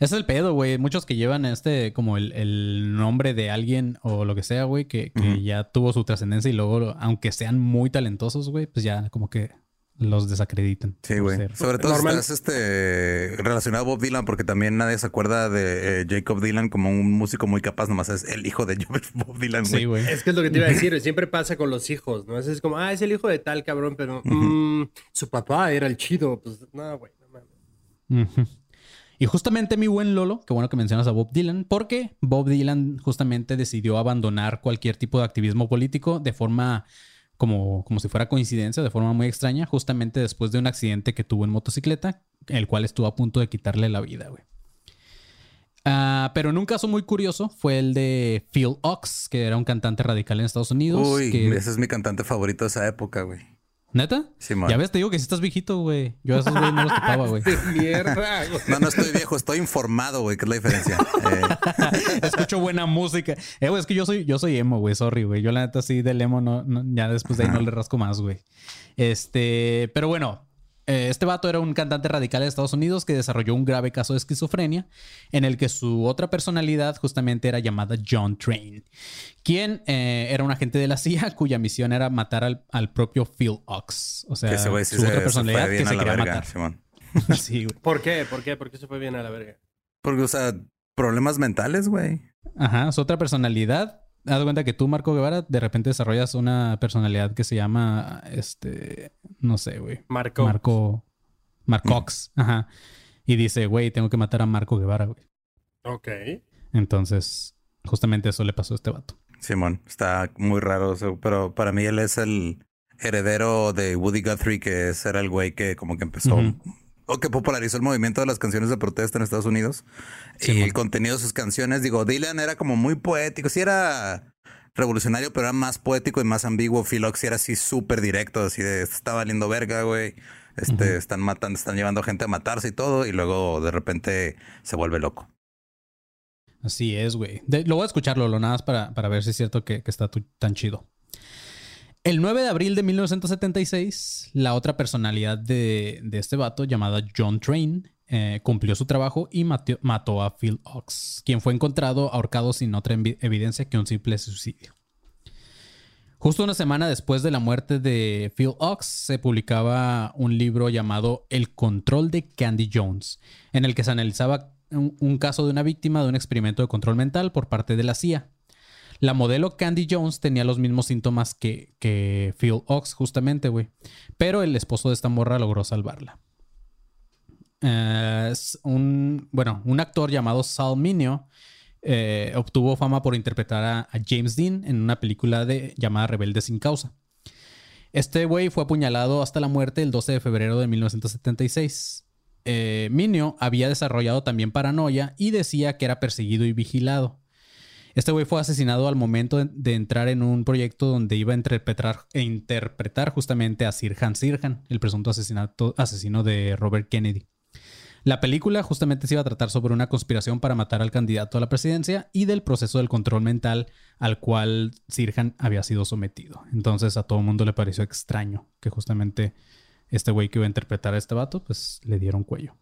Ese es el pedo, güey. Muchos que llevan este como el, nombre de alguien o lo que sea, güey, que, ya tuvo su trascendencia y luego, aunque sean muy talentosos, güey, pues ya como que los desacreditan. Sí, güey. Sobre todo Normal. estás este, relacionado a Bob Dylan, porque también nadie se acuerda de eh, Jacob Dylan como un músico muy capaz, nomás es el hijo de <laughs> Bob Dylan. Sí, güey. Es que es lo que te iba a decir, <laughs> siempre pasa con los hijos, ¿no? Es como, ah, es el hijo de tal cabrón, pero mm, su papá era el chido. Pues no, güey, no mames. Y justamente mi buen Lolo, qué bueno que mencionas a Bob Dylan, porque Bob Dylan justamente decidió abandonar cualquier tipo de activismo político de forma como, como si fuera coincidencia, de forma muy extraña, justamente después de un accidente que tuvo en motocicleta, el cual estuvo a punto de quitarle la vida, güey. Ah, pero en un caso muy curioso fue el de Phil Ox, que era un cantante radical en Estados Unidos. Uy, ese es mi cantante favorito de esa época, güey. ¿Neta? Sí, Ya ves, te digo que si estás viejito, güey. Yo a esos güey no los tocaba, güey. <laughs> mierda, No, no estoy viejo, estoy informado, güey, ¿Qué es la diferencia. <laughs> Eh. Escucho buena música. Eh, güey, es que yo soy, yo soy emo, güey, sorry, güey. Yo la neta sí del emo no, ya después de ahí no le rasco más, güey. Este, pero bueno, este vato era un cantante radical de Estados Unidos que desarrolló un grave caso de esquizofrenia en el que su otra personalidad justamente era llamada John Train, quien eh, era un agente de la CIA <laughs> cuya misión era matar al, propio Phil Ox. O sea, su otra personalidad que se quería matar. sí, ¿Por qué? ¿Por qué? ¿Por qué se fue bien a la verga? Porque, o sea, problemas mentales, güey. Ajá, su otra personalidad haz cuenta que tú, Marco Guevara, de repente desarrollas una personalidad que se llama, este, no sé, güey. Marco. Marco. Marcox. Ajá. Y dice, güey, tengo que matar a Marco Guevara, güey. Ok. Entonces, justamente eso le pasó a este vato. Simón, está muy raro, pero para mí él es el heredero de Woody Guthrie, que era el güey que como que empezó o que popularizó el movimiento de las canciones de protesta en Estados Unidos. y el contenido de sus canciones, digo, Dylan era como muy poético, sí era revolucionario, pero era más poético y más ambiguo. Philox era así súper directo, así de está valiendo verga, güey. Este, están matando, están llevando gente a matarse y todo, y luego de repente se vuelve loco. Así es, güey. Lo voy a escucharlo, lo nada más para, para ver si es cierto que, que está tan chido. El 9 de abril de 1976, la otra personalidad de, este vato, llamada John Train, eh, cumplió su trabajo y mató, a Phil Ox, quien fue encontrado ahorcado sin otra evidencia que un simple suicidio. Justo una semana después de la muerte de Phil Ox, se publicaba un libro llamado El control de Candy Jones, en el que se analizaba un caso de una víctima de un experimento de control mental por parte de la CIA. La modelo Candy Jones tenía los mismos síntomas que, Phil Ox, justamente, güey. Pero el esposo de esta morra logró salvarla. un, bueno, un actor llamado Sal Mineo eh, obtuvo fama por interpretar a, James Dean en una película de, llamada Rebelde sin causa. Este güey fue apuñalado hasta la muerte el 12 de febrero de 1976. Eh, Mineo había desarrollado también paranoia y decía que era perseguido y vigilado. Este güey fue asesinado al momento de, entrar en un proyecto donde iba a interpretar, e interpretar justamente a Sirhan Sirhan, el presunto asesinato, asesino de Robert Kennedy. La película justamente se iba a tratar sobre una conspiración para matar al candidato a la presidencia y del proceso del control mental al cual Sirhan había sido sometido. Entonces a todo el mundo le pareció extraño que justamente este güey que iba a interpretar a este vato, pues le dieron cuello.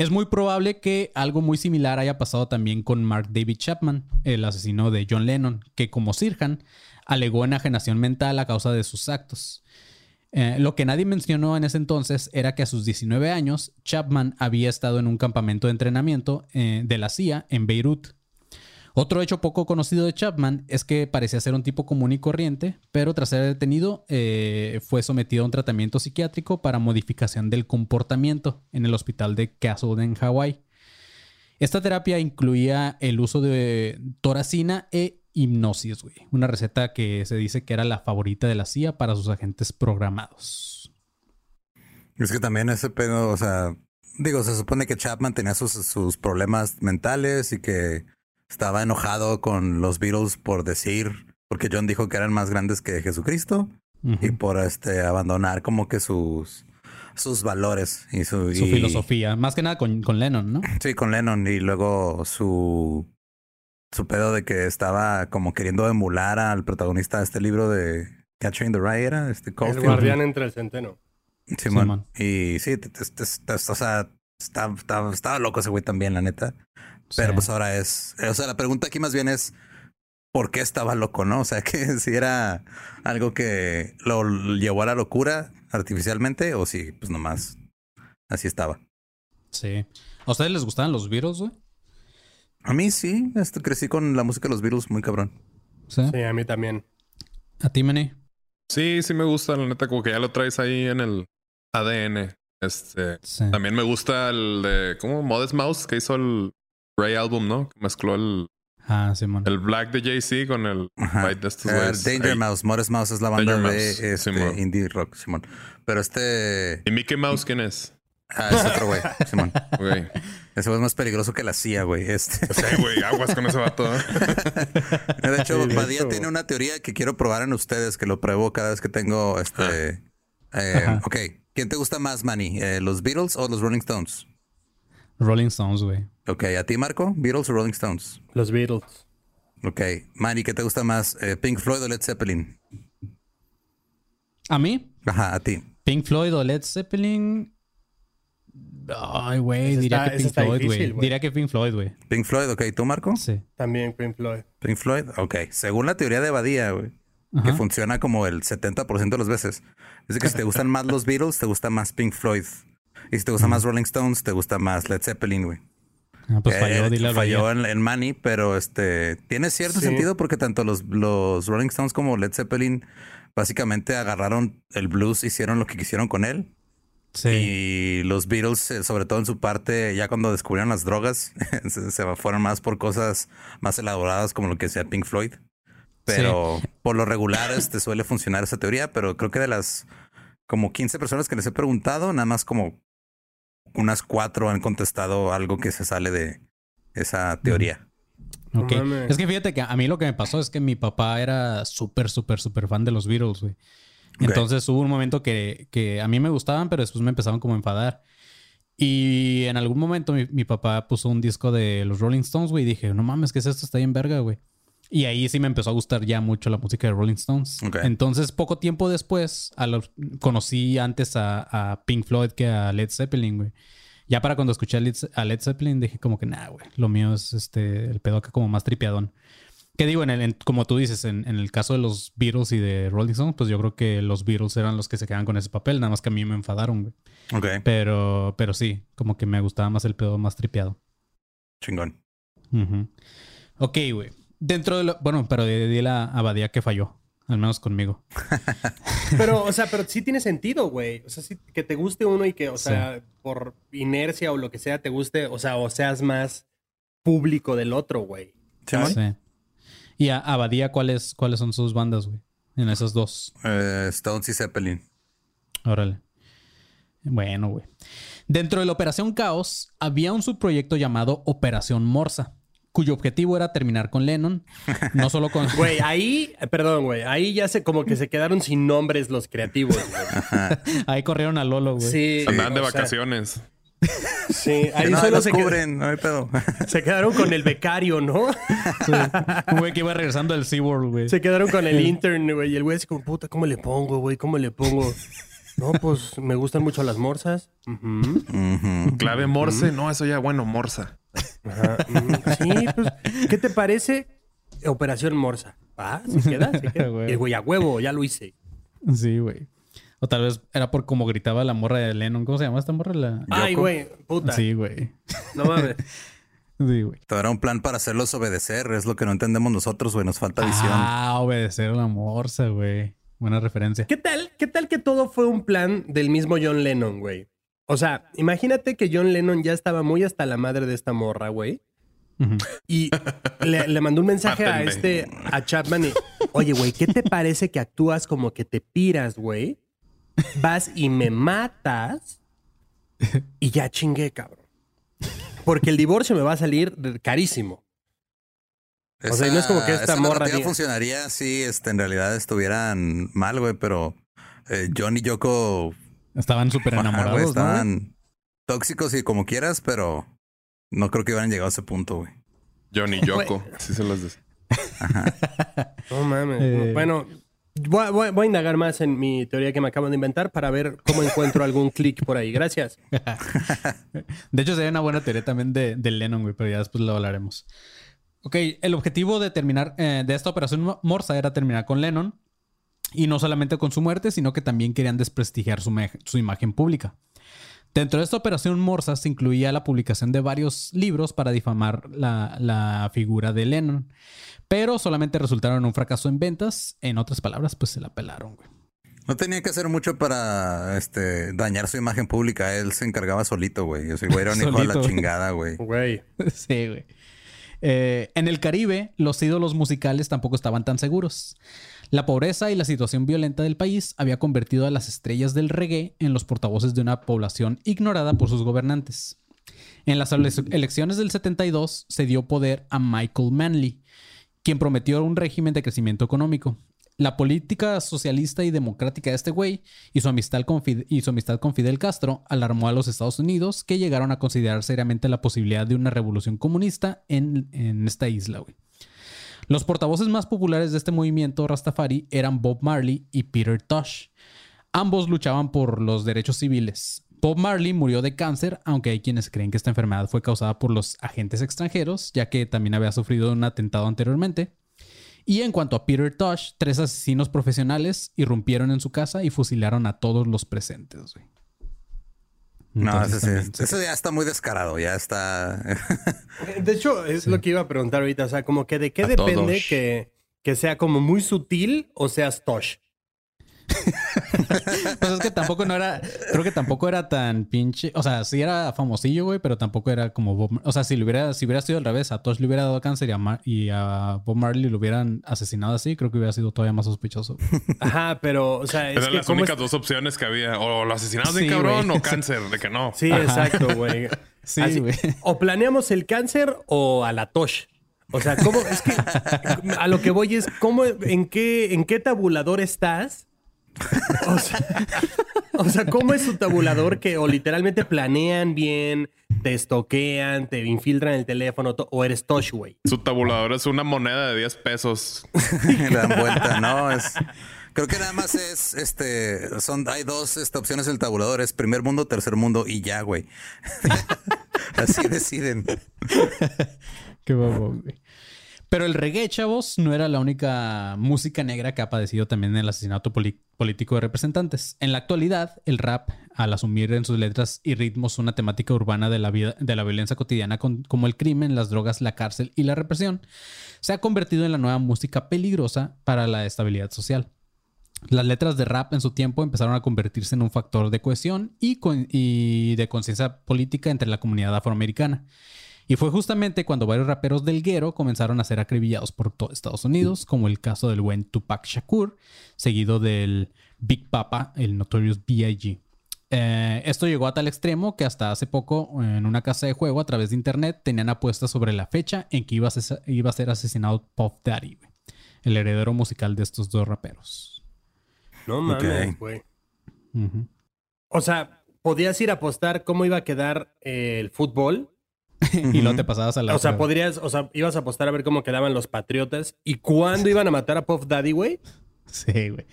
Es muy probable que algo muy similar haya pasado también con Mark David Chapman, el asesino de John Lennon, que como Sirhan alegó enajenación mental a causa de sus actos. Eh, lo que nadie mencionó en ese entonces era que a sus 19 años, Chapman había estado en un campamento de entrenamiento eh, de la CIA en Beirut. Otro hecho poco conocido de Chapman es que parecía ser un tipo común y corriente, pero tras ser detenido eh, fue sometido a un tratamiento psiquiátrico para modificación del comportamiento en el hospital de Castle en Hawái. Esta terapia incluía el uso de toracina e hipnosis, güey. Una receta que se dice que era la favorita de la CIA para sus agentes programados. Es que también ese pedo, o sea, digo, se supone que Chapman tenía sus, sus problemas mentales y que estaba enojado con los Beatles por decir, porque John dijo que eran más grandes que Jesucristo y por este abandonar como que sus sus valores y su, su filosofía. Más que nada con, con, Lennon, ¿no? Sí, con Lennon. Y luego su, su pedo de que estaba como queriendo emular al protagonista de este libro de Catching the Rye, era este El guardián entre el centeno. Sí, man. Y sí, o sea, estaba, estaba, loco ese güey también, la neta. Pero pues ahora es, o sea, la pregunta aquí más bien es, ¿por qué estaba loco, no? O sea, <laughs> que si era algo que lo llevó a la locura artificialmente o si pues nomás así estaba. Sí. ¿A ustedes les gustaban los Beatles, güey? A mí sí, este, crecí con la música de los Beatles muy cabrón. Sí, sí a mí también. ¿A ti, Manny? Sí, sí me gusta, la neta, como que ya lo traes ahí en el ADN. Este, también me gusta el de, ¿cómo? Modest Mouse, que hizo el Ray Album, ¿no? Que mezcló el, Ah, Simón. El Black de Jay-Z con el White de estos uh, Danger Mouse. Modest Mouse es la banda de este, indie rock, Simón. Pero este... ¿Y Mickey Mouse quién es? Ah, es otro güey, Simón. <laughs> Güey. Ese güey es más peligroso que la CIA, güey. Este. O sea, güey, aguas con ese vato. ¿eh? <laughs> de hecho, Badía tiene una teoría que quiero probar en ustedes, que lo pruebo cada vez que tengo este. Eh, ok. ¿Quién te gusta más, Manny? Eh, ¿Los Beatles o los Rolling Stones? Rolling Stones, güey. Ok, ¿a ti, Marco? ¿Beatles o Rolling Stones? Los Beatles. Ok. Manny, ¿qué te gusta más? Eh, ¿Pink Floyd o Led Zeppelin? ¿A mí? Ajá, a ti. ¿Pink Floyd o Led Zeppelin? Ay, güey, diría que Pink Floyd, güey. Diría que Pink Floyd, güey. Pink Floyd, ok. ¿Tú, Marco? Sí. También Pink Floyd. Pink Floyd, ok. Según la teoría de Badía, güey, que funciona como el 70% de las veces, es que si te gustan <laughs> más los Beatles, te gusta más Pink Floyd. Y si te gusta más Rolling Stones, te gusta más Led Zeppelin, güey. Ah, pues falló, eh, dile Falló en, en, Manny, pero este tiene cierto sentido porque tanto los, los Rolling Stones como Led Zeppelin básicamente agarraron el blues, hicieron lo que quisieron con él. Sí. Y los Beatles, eh, sobre todo en su parte, ya cuando descubrieron las drogas, <laughs> se, fueron más por cosas más elaboradas como lo que decía Pink Floyd. Pero por lo regular este, suele funcionar esa teoría, pero creo que de las como 15 personas que les he preguntado, nada más como unas cuatro han contestado algo que se sale de esa teoría. Ok. es que fíjate que a mí lo que me pasó es que mi papá era súper, súper, súper fan de los Beatles, güey. Entonces hubo un momento que, que, a mí me gustaban, pero después me empezaban como a enfadar. Y en algún momento mi, papá puso un disco de los Rolling Stones, güey, y dije, no mames, ¿qué es esto? Está bien verga, güey. Y ahí sí me empezó a gustar ya mucho la música de Rolling Stones. Entonces, poco tiempo después, a conocí antes a, Pink Floyd que a Led Zeppelin, güey. Ya para cuando escuché a Led, Zeppelin dije como que, nah, güey, lo mío es este, el pedo acá como más tripiadón. ¿Qué digo? En el, como tú dices, en, el caso de los Beatles y de Rolling Stones, pues yo creo que los Beatles eran los que se quedan con ese papel, nada más que a mí me enfadaron, güey. Ok. Pero, pero sí, como que me gustaba más el pedo más tripiado. Chingón. Ok, güey. Dentro de lo... Bueno, pero di la abadía que falló. Al menos conmigo. <laughs> pero, o sea, pero sí tiene sentido, güey. O sea, sí, que te guste uno y que, o sea, por inercia o lo que sea, te guste, o sea, o seas más público del otro, güey. Sí. ¿Y a Abadía cuáles, cuáles son sus bandas, güey? En esas dos. Eh, Stones y Zeppelin. Órale. Bueno, güey. Dentro de la Operación Caos había un subproyecto llamado Operación Morsa cuyo objetivo era terminar con Lennon, no solo con... <laughs> Güey, ahí, perdón, güey, ahí ya se como que se quedaron sin nombres los creativos, güey. ahí corrieron a Lolo, güey. Sí. Andaban de vacaciones. Sí, ahí solo se cubren, no hay pedo. Se quedaron con el becario, ¿no? Un güey que iba regresando del SeaWorld, güey. Se quedaron con el intern, güey. Y el güey así como, puta, ¿cómo le pongo, güey? ¿Cómo le pongo? No, pues me gustan mucho las morsas. Clave morse, no, eso ya, bueno, morsa. Sí, pues, ¿qué te parece? Operación Morsa. Ah, se queda, se queda. <laughs> el güey a huevo, ya lo hice. Sí, güey. O tal vez era por como gritaba la morra de Lennon. ¿Cómo se llama esta morra? La... Ay, güey, puta. Sí, güey. No mames. <laughs> Sí, güey. Todo era un plan para hacerlos obedecer. Es lo que no entendemos nosotros, güey. Nos falta visión. Ah, obedecer a la morsa, güey. Buena referencia. ¿Qué tal? ¿Qué tal que todo fue un plan del mismo John Lennon, güey? O sea, imagínate que John Lennon ya estaba muy hasta la madre de esta morra, güey. Y le, le mandó un mensaje a este, a Chapman y, oye, güey, ¿qué te parece que actúas como que te piras, güey? Vas y me matas y ya chingué, cabrón. Porque el divorcio me va a salir carísimo. O sea, y no es como que esta morra funcionaría si este, en realidad estuvieran mal, güey, pero eh, John y Yoko Estaban súper enamorados, estaban tóxicos y como quieras, pero no creo que hubieran llegado a ese punto, güey. Johnny Yoko. Sí se los dice. <laughs> No mames. Eh. Bueno, voy, a- voy a- voy a indagar más en mi teoría que me acabo de inventar para ver cómo encuentro algún clic por ahí. Gracias. <laughs> De hecho, sería una buena teoría también de, de Lennon, güey, pero ya después lo hablaremos. Ok, el objetivo de terminar, eh, de esta operación Mo- Morsa era terminar con Lennon. Y no solamente con su muerte, sino que también querían desprestigiar su, imagen pública. Dentro de esta operación Morsa se incluía la publicación de varios libros para difamar la, la figura de Lennon. Pero solamente resultaron un fracaso en ventas. En otras palabras, pues se la pelaron, güey. No tenía que hacer mucho para este dañar su imagen pública. Él se encargaba solito, güey. Ese güey era un hijo de la chingada, güey. Güey. <laughs> Sí, güey. Eh, en el Caribe, los ídolos musicales tampoco estaban tan seguros. La pobreza y la situación violenta del país había convertido a las estrellas del reggae en los portavoces de una población ignorada por sus gobernantes. En las ele- elecciones del 72 se dio poder a Michael Manley, quien prometió un régimen de crecimiento económico. La política socialista y democrática de este güey y su amistad con, Fide- y su amistad con Fidel Castro alarmó a los Estados Unidos que llegaron a considerar seriamente la posibilidad de una revolución comunista en, en esta isla, güey. Los portavoces más populares de este movimiento Rastafari eran Bob Marley y Peter Tosh. Ambos luchaban por los derechos civiles. Bob Marley murió de cáncer, aunque hay quienes creen que esta enfermedad fue causada por los agentes extranjeros, ya que también había sufrido un atentado anteriormente. Y en cuanto a Peter Tosh, tres asesinos profesionales irrumpieron en su casa y fusilaron a todos los presentes. güey. No, ese, sí- ese ya está muy descarado. Ya está. De hecho, es lo que iba a preguntar ahorita. O sea, como que de qué A depende todos. que, que sea como muy sutil o seas Tosh. <laughs> Pues es que tampoco no era, creo que tampoco era tan pinche, o sea, sí era famosillo, güey, pero tampoco era como Bob, o sea, si le hubiera, si hubiera sido al revés, a Tosh le hubiera dado cáncer y a, Mar- y a Bob Marley lo hubieran asesinado así, creo que hubiera sido todavía más sospechoso. Ajá, pero, o sea, es Eran que las como únicas es- dos opciones que había. O lo asesinabas de Sí, cabrón o cáncer, de que no. Sí, exacto, güey. <laughs> Sí, Así, güey. O planeamos el cáncer o a la Tosh. O sea, ¿cómo? Es que a lo que voy es, ¿cómo, en qué, en qué tabulador estás? O sea, o sea, ¿cómo es su tabulador que o literalmente planean bien, te estoquean, te infiltran el teléfono o eres Tosh, güey? Su tabulador es una moneda de 10 pesos. <laughs> Le dan vuelta, no, es. Creo que nada más es, este, son, hay dos este, opciones del tabulador, es primer mundo, tercer mundo y ya, güey. <laughs> Así deciden. Qué babón, güey. Pero el reggae, chavos, no era la única música negra que ha padecido también el asesinato político de representantes. En la actualidad, el rap, al asumir en sus letras y ritmos una temática urbana de la vida, de la violencia cotidiana como el crimen, las drogas, la cárcel y la represión, se ha convertido en la nueva música peligrosa para la estabilidad social. Las letras de rap en su tiempo empezaron a convertirse en un factor de cohesión y de conciencia política entre la comunidad afroamericana. Y fue justamente cuando varios raperos del guero comenzaron a ser acribillados por todo Estados Unidos, como el caso del buen Tupac Shakur, seguido del Big Papa, el Notorious B.I.G. Eh, esto llegó a tal extremo que hasta hace poco en una casa de juego a través de internet tenían apuestas sobre la fecha en que iba a ser, iba a ser asesinado Puff Daddy, güey, el heredero musical de estos dos raperos. No mames, güey. O sea, podías ir a apostar cómo iba a quedar eh, el fútbol. <laughs> y luego te pasabas a la O sea, otra, podrías, o sea, ibas a apostar a ver cómo quedaban los patriotas y cuándo iban a matar a Puff Daddy, güey. Sí, güey.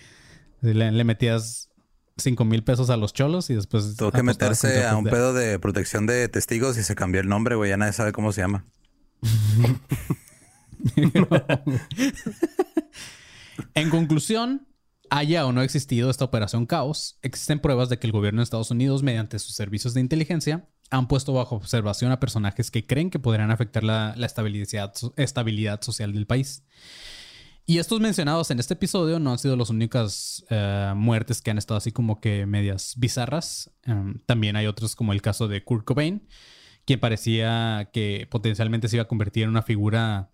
Le, le metías 5 mil pesos a los cholos y después. Tuvo que meterse a un pedo de protección de testigos y se cambió el nombre, güey. Ya nadie sabe cómo se llama. <laughs> En conclusión, haya o no existido esta operación Caos, existen pruebas de que el gobierno de Estados Unidos, mediante sus servicios de inteligencia, han puesto bajo observación a personajes que creen que podrían afectar la, estabilidad, social del país. Y estos mencionados en este episodio no han sido las únicas eh, muertes que han estado así como que medias bizarras. Em, también hay otros como el caso de Kurt Cobain, quien parecía que potencialmente se iba a convertir en una figura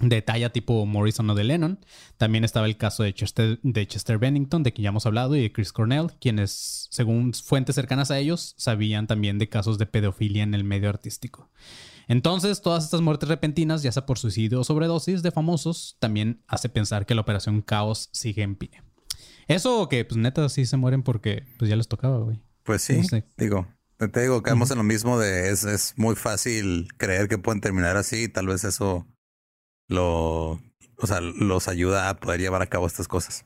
de talla tipo Morrison o de Lennon. También estaba el caso de Chester, de Chester Bennington, de quien ya hemos hablado, y de Chris Cornell, quienes, según fuentes cercanas a ellos, sabían también de casos de pedofilia en el medio artístico. Entonces, todas estas muertes repentinas, ya sea por suicidio o sobredosis de famosos, también hace pensar que la operación Caos sigue en pie. Eso que, pues neta, sí se mueren porque pues ya les tocaba, güey. Pues sí, digo, te digo, caemos en lo mismo de es, es muy fácil creer que pueden terminar así y tal vez eso lo, o sea, los ayuda a poder llevar a cabo estas cosas.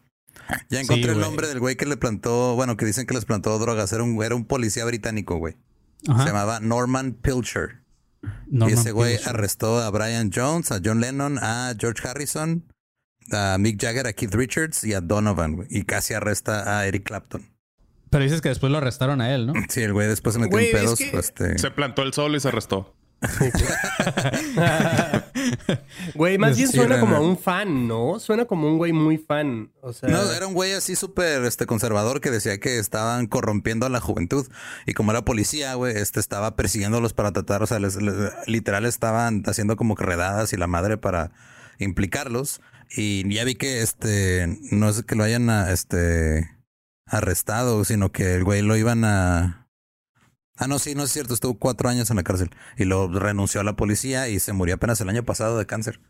Ya encontré el nombre del güey que le plantó, bueno, que dicen que les plantó drogas. Era un, era un policía británico, güey. Se llamaba Norman Pilcher. y ese güey arrestó a Brian Jones, a John Lennon, a George Harrison, a Mick Jagger, a Keith Richards y a Donovan, güey. Y casi arresta a Eric Clapton. Pero dices que después lo arrestaron a él, ¿no? Sí, el güey después se metió en pedos. Pues, este... Se plantó el sol y se arrestó. <laughs> güey, más bien suena como a un fan, ¿no? Suena como un güey muy fan. O sea... No, era un güey así súper este, conservador que decía que estaban corrompiendo a la juventud. Y como era policía, güey, este estaba persiguiéndolos para tratar, o sea, literal estaban haciendo como redadas y la madre para implicarlos. Y ya vi que este no es que lo hayan este arrestado, sino que el güey lo iban a Ah, no, sí, no es cierto. Estuvo cuatro años en la cárcel y lo renunció a la policía y se murió apenas el año pasado de cáncer.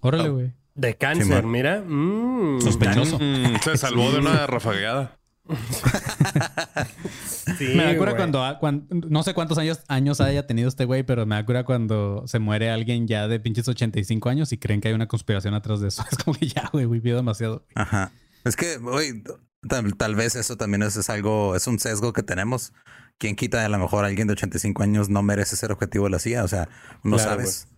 Órale, güey. de cáncer, mira. Mm. Sospechoso. Mm, se <laughs> salvó de una rafagueada. <laughs> me acuerdo cuando, cuando, no sé cuántos años, años haya tenido este güey, pero me acuerdo cuando se muere alguien ya de pinches 85 años y creen que hay una conspiración atrás de eso. <laughs> Es como que ya, güey, vivió demasiado. Ajá. Es que, güey, tal, vez eso también es, es, algo, es un sesgo que tenemos. ¿Quién quita a lo mejor alguien de 85 años no merece ser objetivo de la CIA? O sea, no sabes.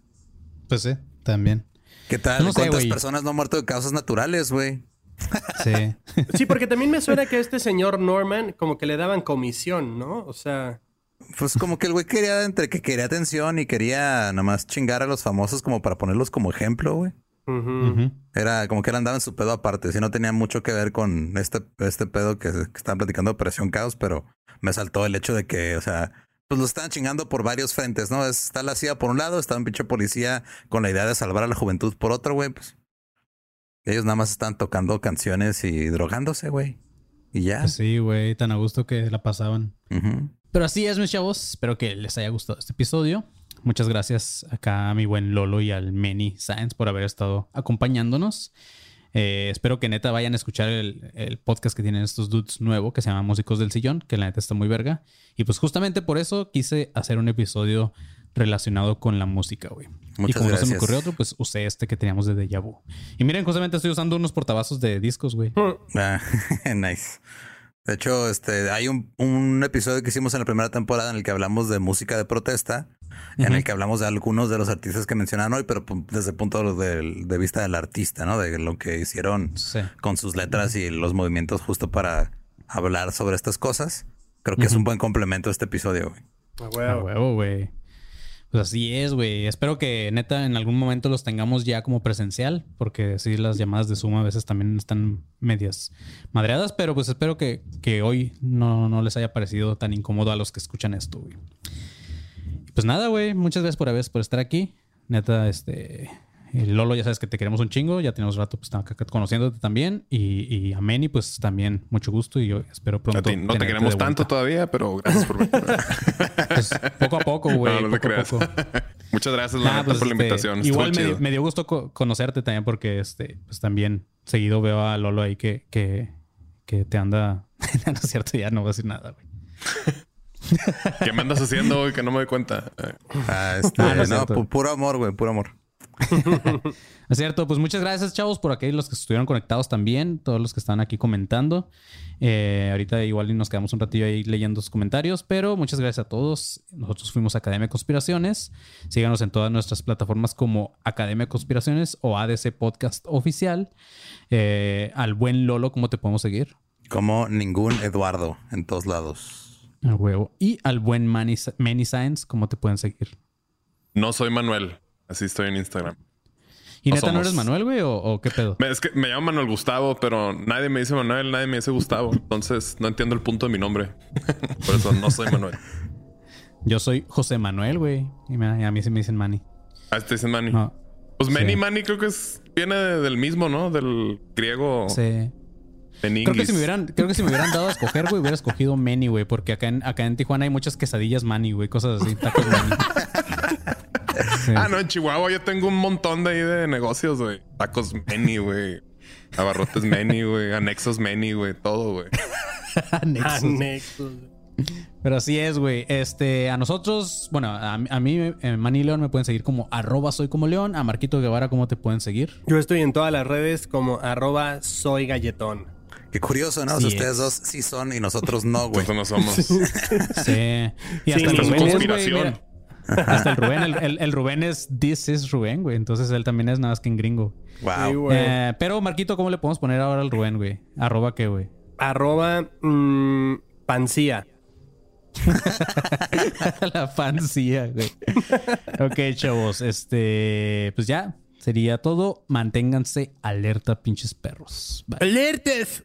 Pues sí, también. ¿Qué tal? ¿Cuántas personas no han muerto de causas naturales, güey? <laughs> Sí. <laughs> sí, porque también me suena que este señor Norman como que le daban comisión, ¿no? O sea... Pues como que el güey quería, entre que quería atención y quería nada más chingar a los famosos como para ponerlos como ejemplo, güey. Era como que él andaba en su pedo aparte. Si no tenía mucho que ver con este, este pedo que, que estaban platicando de Operación Caos, pero me saltó el hecho de que, o sea, pues lo estaban chingando por varios frentes, ¿no? Está la CIA por un lado, está un pinche policía con la idea de salvar a la juventud por otro, güey, pues. Ellos nada más están tocando canciones y drogándose, güey. Y ya. Pues sí, güey, tan a gusto que la pasaban. Pero así es, mis chavos. Espero que les haya gustado este episodio. Muchas gracias acá a mi buen Lolo y al Many Science por haber estado acompañándonos. Eh, espero que neta vayan a escuchar el, podcast que tienen estos dudes nuevo que se llama Músicos del Sillón, que la neta está muy verga. Y pues justamente por eso quise hacer un episodio relacionado con la música, güey. y como no se me ocurrió otro, pues usé este que teníamos de Deja Vu. Y miren, justamente estoy usando unos portavasos de discos, güey. Ah, <laughs> nice. De hecho, este, hay un, un, episodio que hicimos en la primera temporada en el que hablamos de música de protesta, en el que hablamos de algunos de los artistas que mencionaron hoy, pero desde el punto de, de vista del artista, ¿no? De lo que hicieron con sus letras y los movimientos justo para hablar sobre estas cosas. Creo que es un buen complemento a este episodio, güey. A huevo, güey. Pues así es, güey. Espero que neta en algún momento los tengamos ya como presencial, porque sí, las llamadas de Zoom a veces también están medias madreadas, pero pues espero que, que hoy no, no, les haya parecido tan incómodo a los que escuchan esto, güey. Pues nada, güey. Muchas gracias por, por estar aquí. Neta, este, Lolo, ya sabes que te queremos un chingo. Ya tenemos rato pues, conociéndote también. Y, y a Meni, pues también mucho gusto. Y yo espero pronto. no te queremos tanto todavía, pero gracias por venir. <laughs> pues, poco a poco, güey. No, poco a poco. <laughs> Muchas gracias, la pues, por la este, invitación. igual me, dio gusto conocerte también, porque este, pues también seguido veo a Lolo ahí que, que, que te anda. <laughs> no es cierto, ya no voy a decir nada, güey. ¿Qué me andas haciendo hoy que no me doy cuenta? Ah, este, ah, no, puro amor, güey, puro amor. <laughs> es cierto, pues muchas gracias, chavos, por aquellos que estuvieron conectados también, todos los que están aquí comentando. Eh, ahorita igual nos quedamos un ratillo ahí leyendo sus comentarios, pero muchas gracias a todos. Nosotros fuimos Academia de Conspiraciones. Síganos en todas nuestras plataformas como Academia de Conspiraciones o ADC Podcast Oficial. Eh, al buen Lolo, ¿cómo te podemos seguir? Como ningún Eduardo en todos lados. Al huevo. Y al buen Manny, Science, ¿cómo te pueden seguir? No soy Manuel. Así estoy en Instagram. ¿Y neta no eres Manuel, güey? ¿o, qué pedo? Es que me llamo Manuel Gustavo, pero nadie me dice Manuel, nadie me dice Gustavo. Entonces no entiendo el punto de mi nombre. <laughs> Por eso no soy Manuel. Yo soy José Manuel, güey. Y a mí se me dicen Manny. Ah, te dicen Manny. Pues Manny, Manny creo que es, viene del mismo, ¿no? Del griego. Sí. Creo que, si me hubieran, creo que si me hubieran dado a escoger, güey, hubiera escogido Manny, güey. Porque acá en, acá en Tijuana hay muchas quesadillas Manny, güey. Cosas así, tacos Manny. <laughs> Ah, no, en Chihuahua yo tengo un montón de ahí de negocios, güey. Tacos Many, güey. Abarrotes Many, güey. Anexos Many, güey. Todo, güey. Anexos. Pero así es, güey. Este, a nosotros, bueno, a, mí, en eh, Manny León me pueden seguir como arroba soy como León. A Marquito Guevara, ¿cómo te pueden seguir? Yo estoy en todas las redes como arroba soy galletón. Qué curioso, ¿no? ustedes dos sí son y nosotros no, güey. Nosotros no somos. <laughs> sí. Y hasta sí, conspiración. Hasta el Rubén, el, Rubén es This is Rubén, güey. Entonces él también es nada más que en gringo. Wow. Eh, pero Marquito, ¿cómo le podemos poner ahora al Rubén, güey? Arroba qué, güey. Arroba mm, pancía. <laughs> La pancía, güey. ok, chavos. Este, pues ya sería todo. Manténganse alerta, pinches perros. ¡Alertes!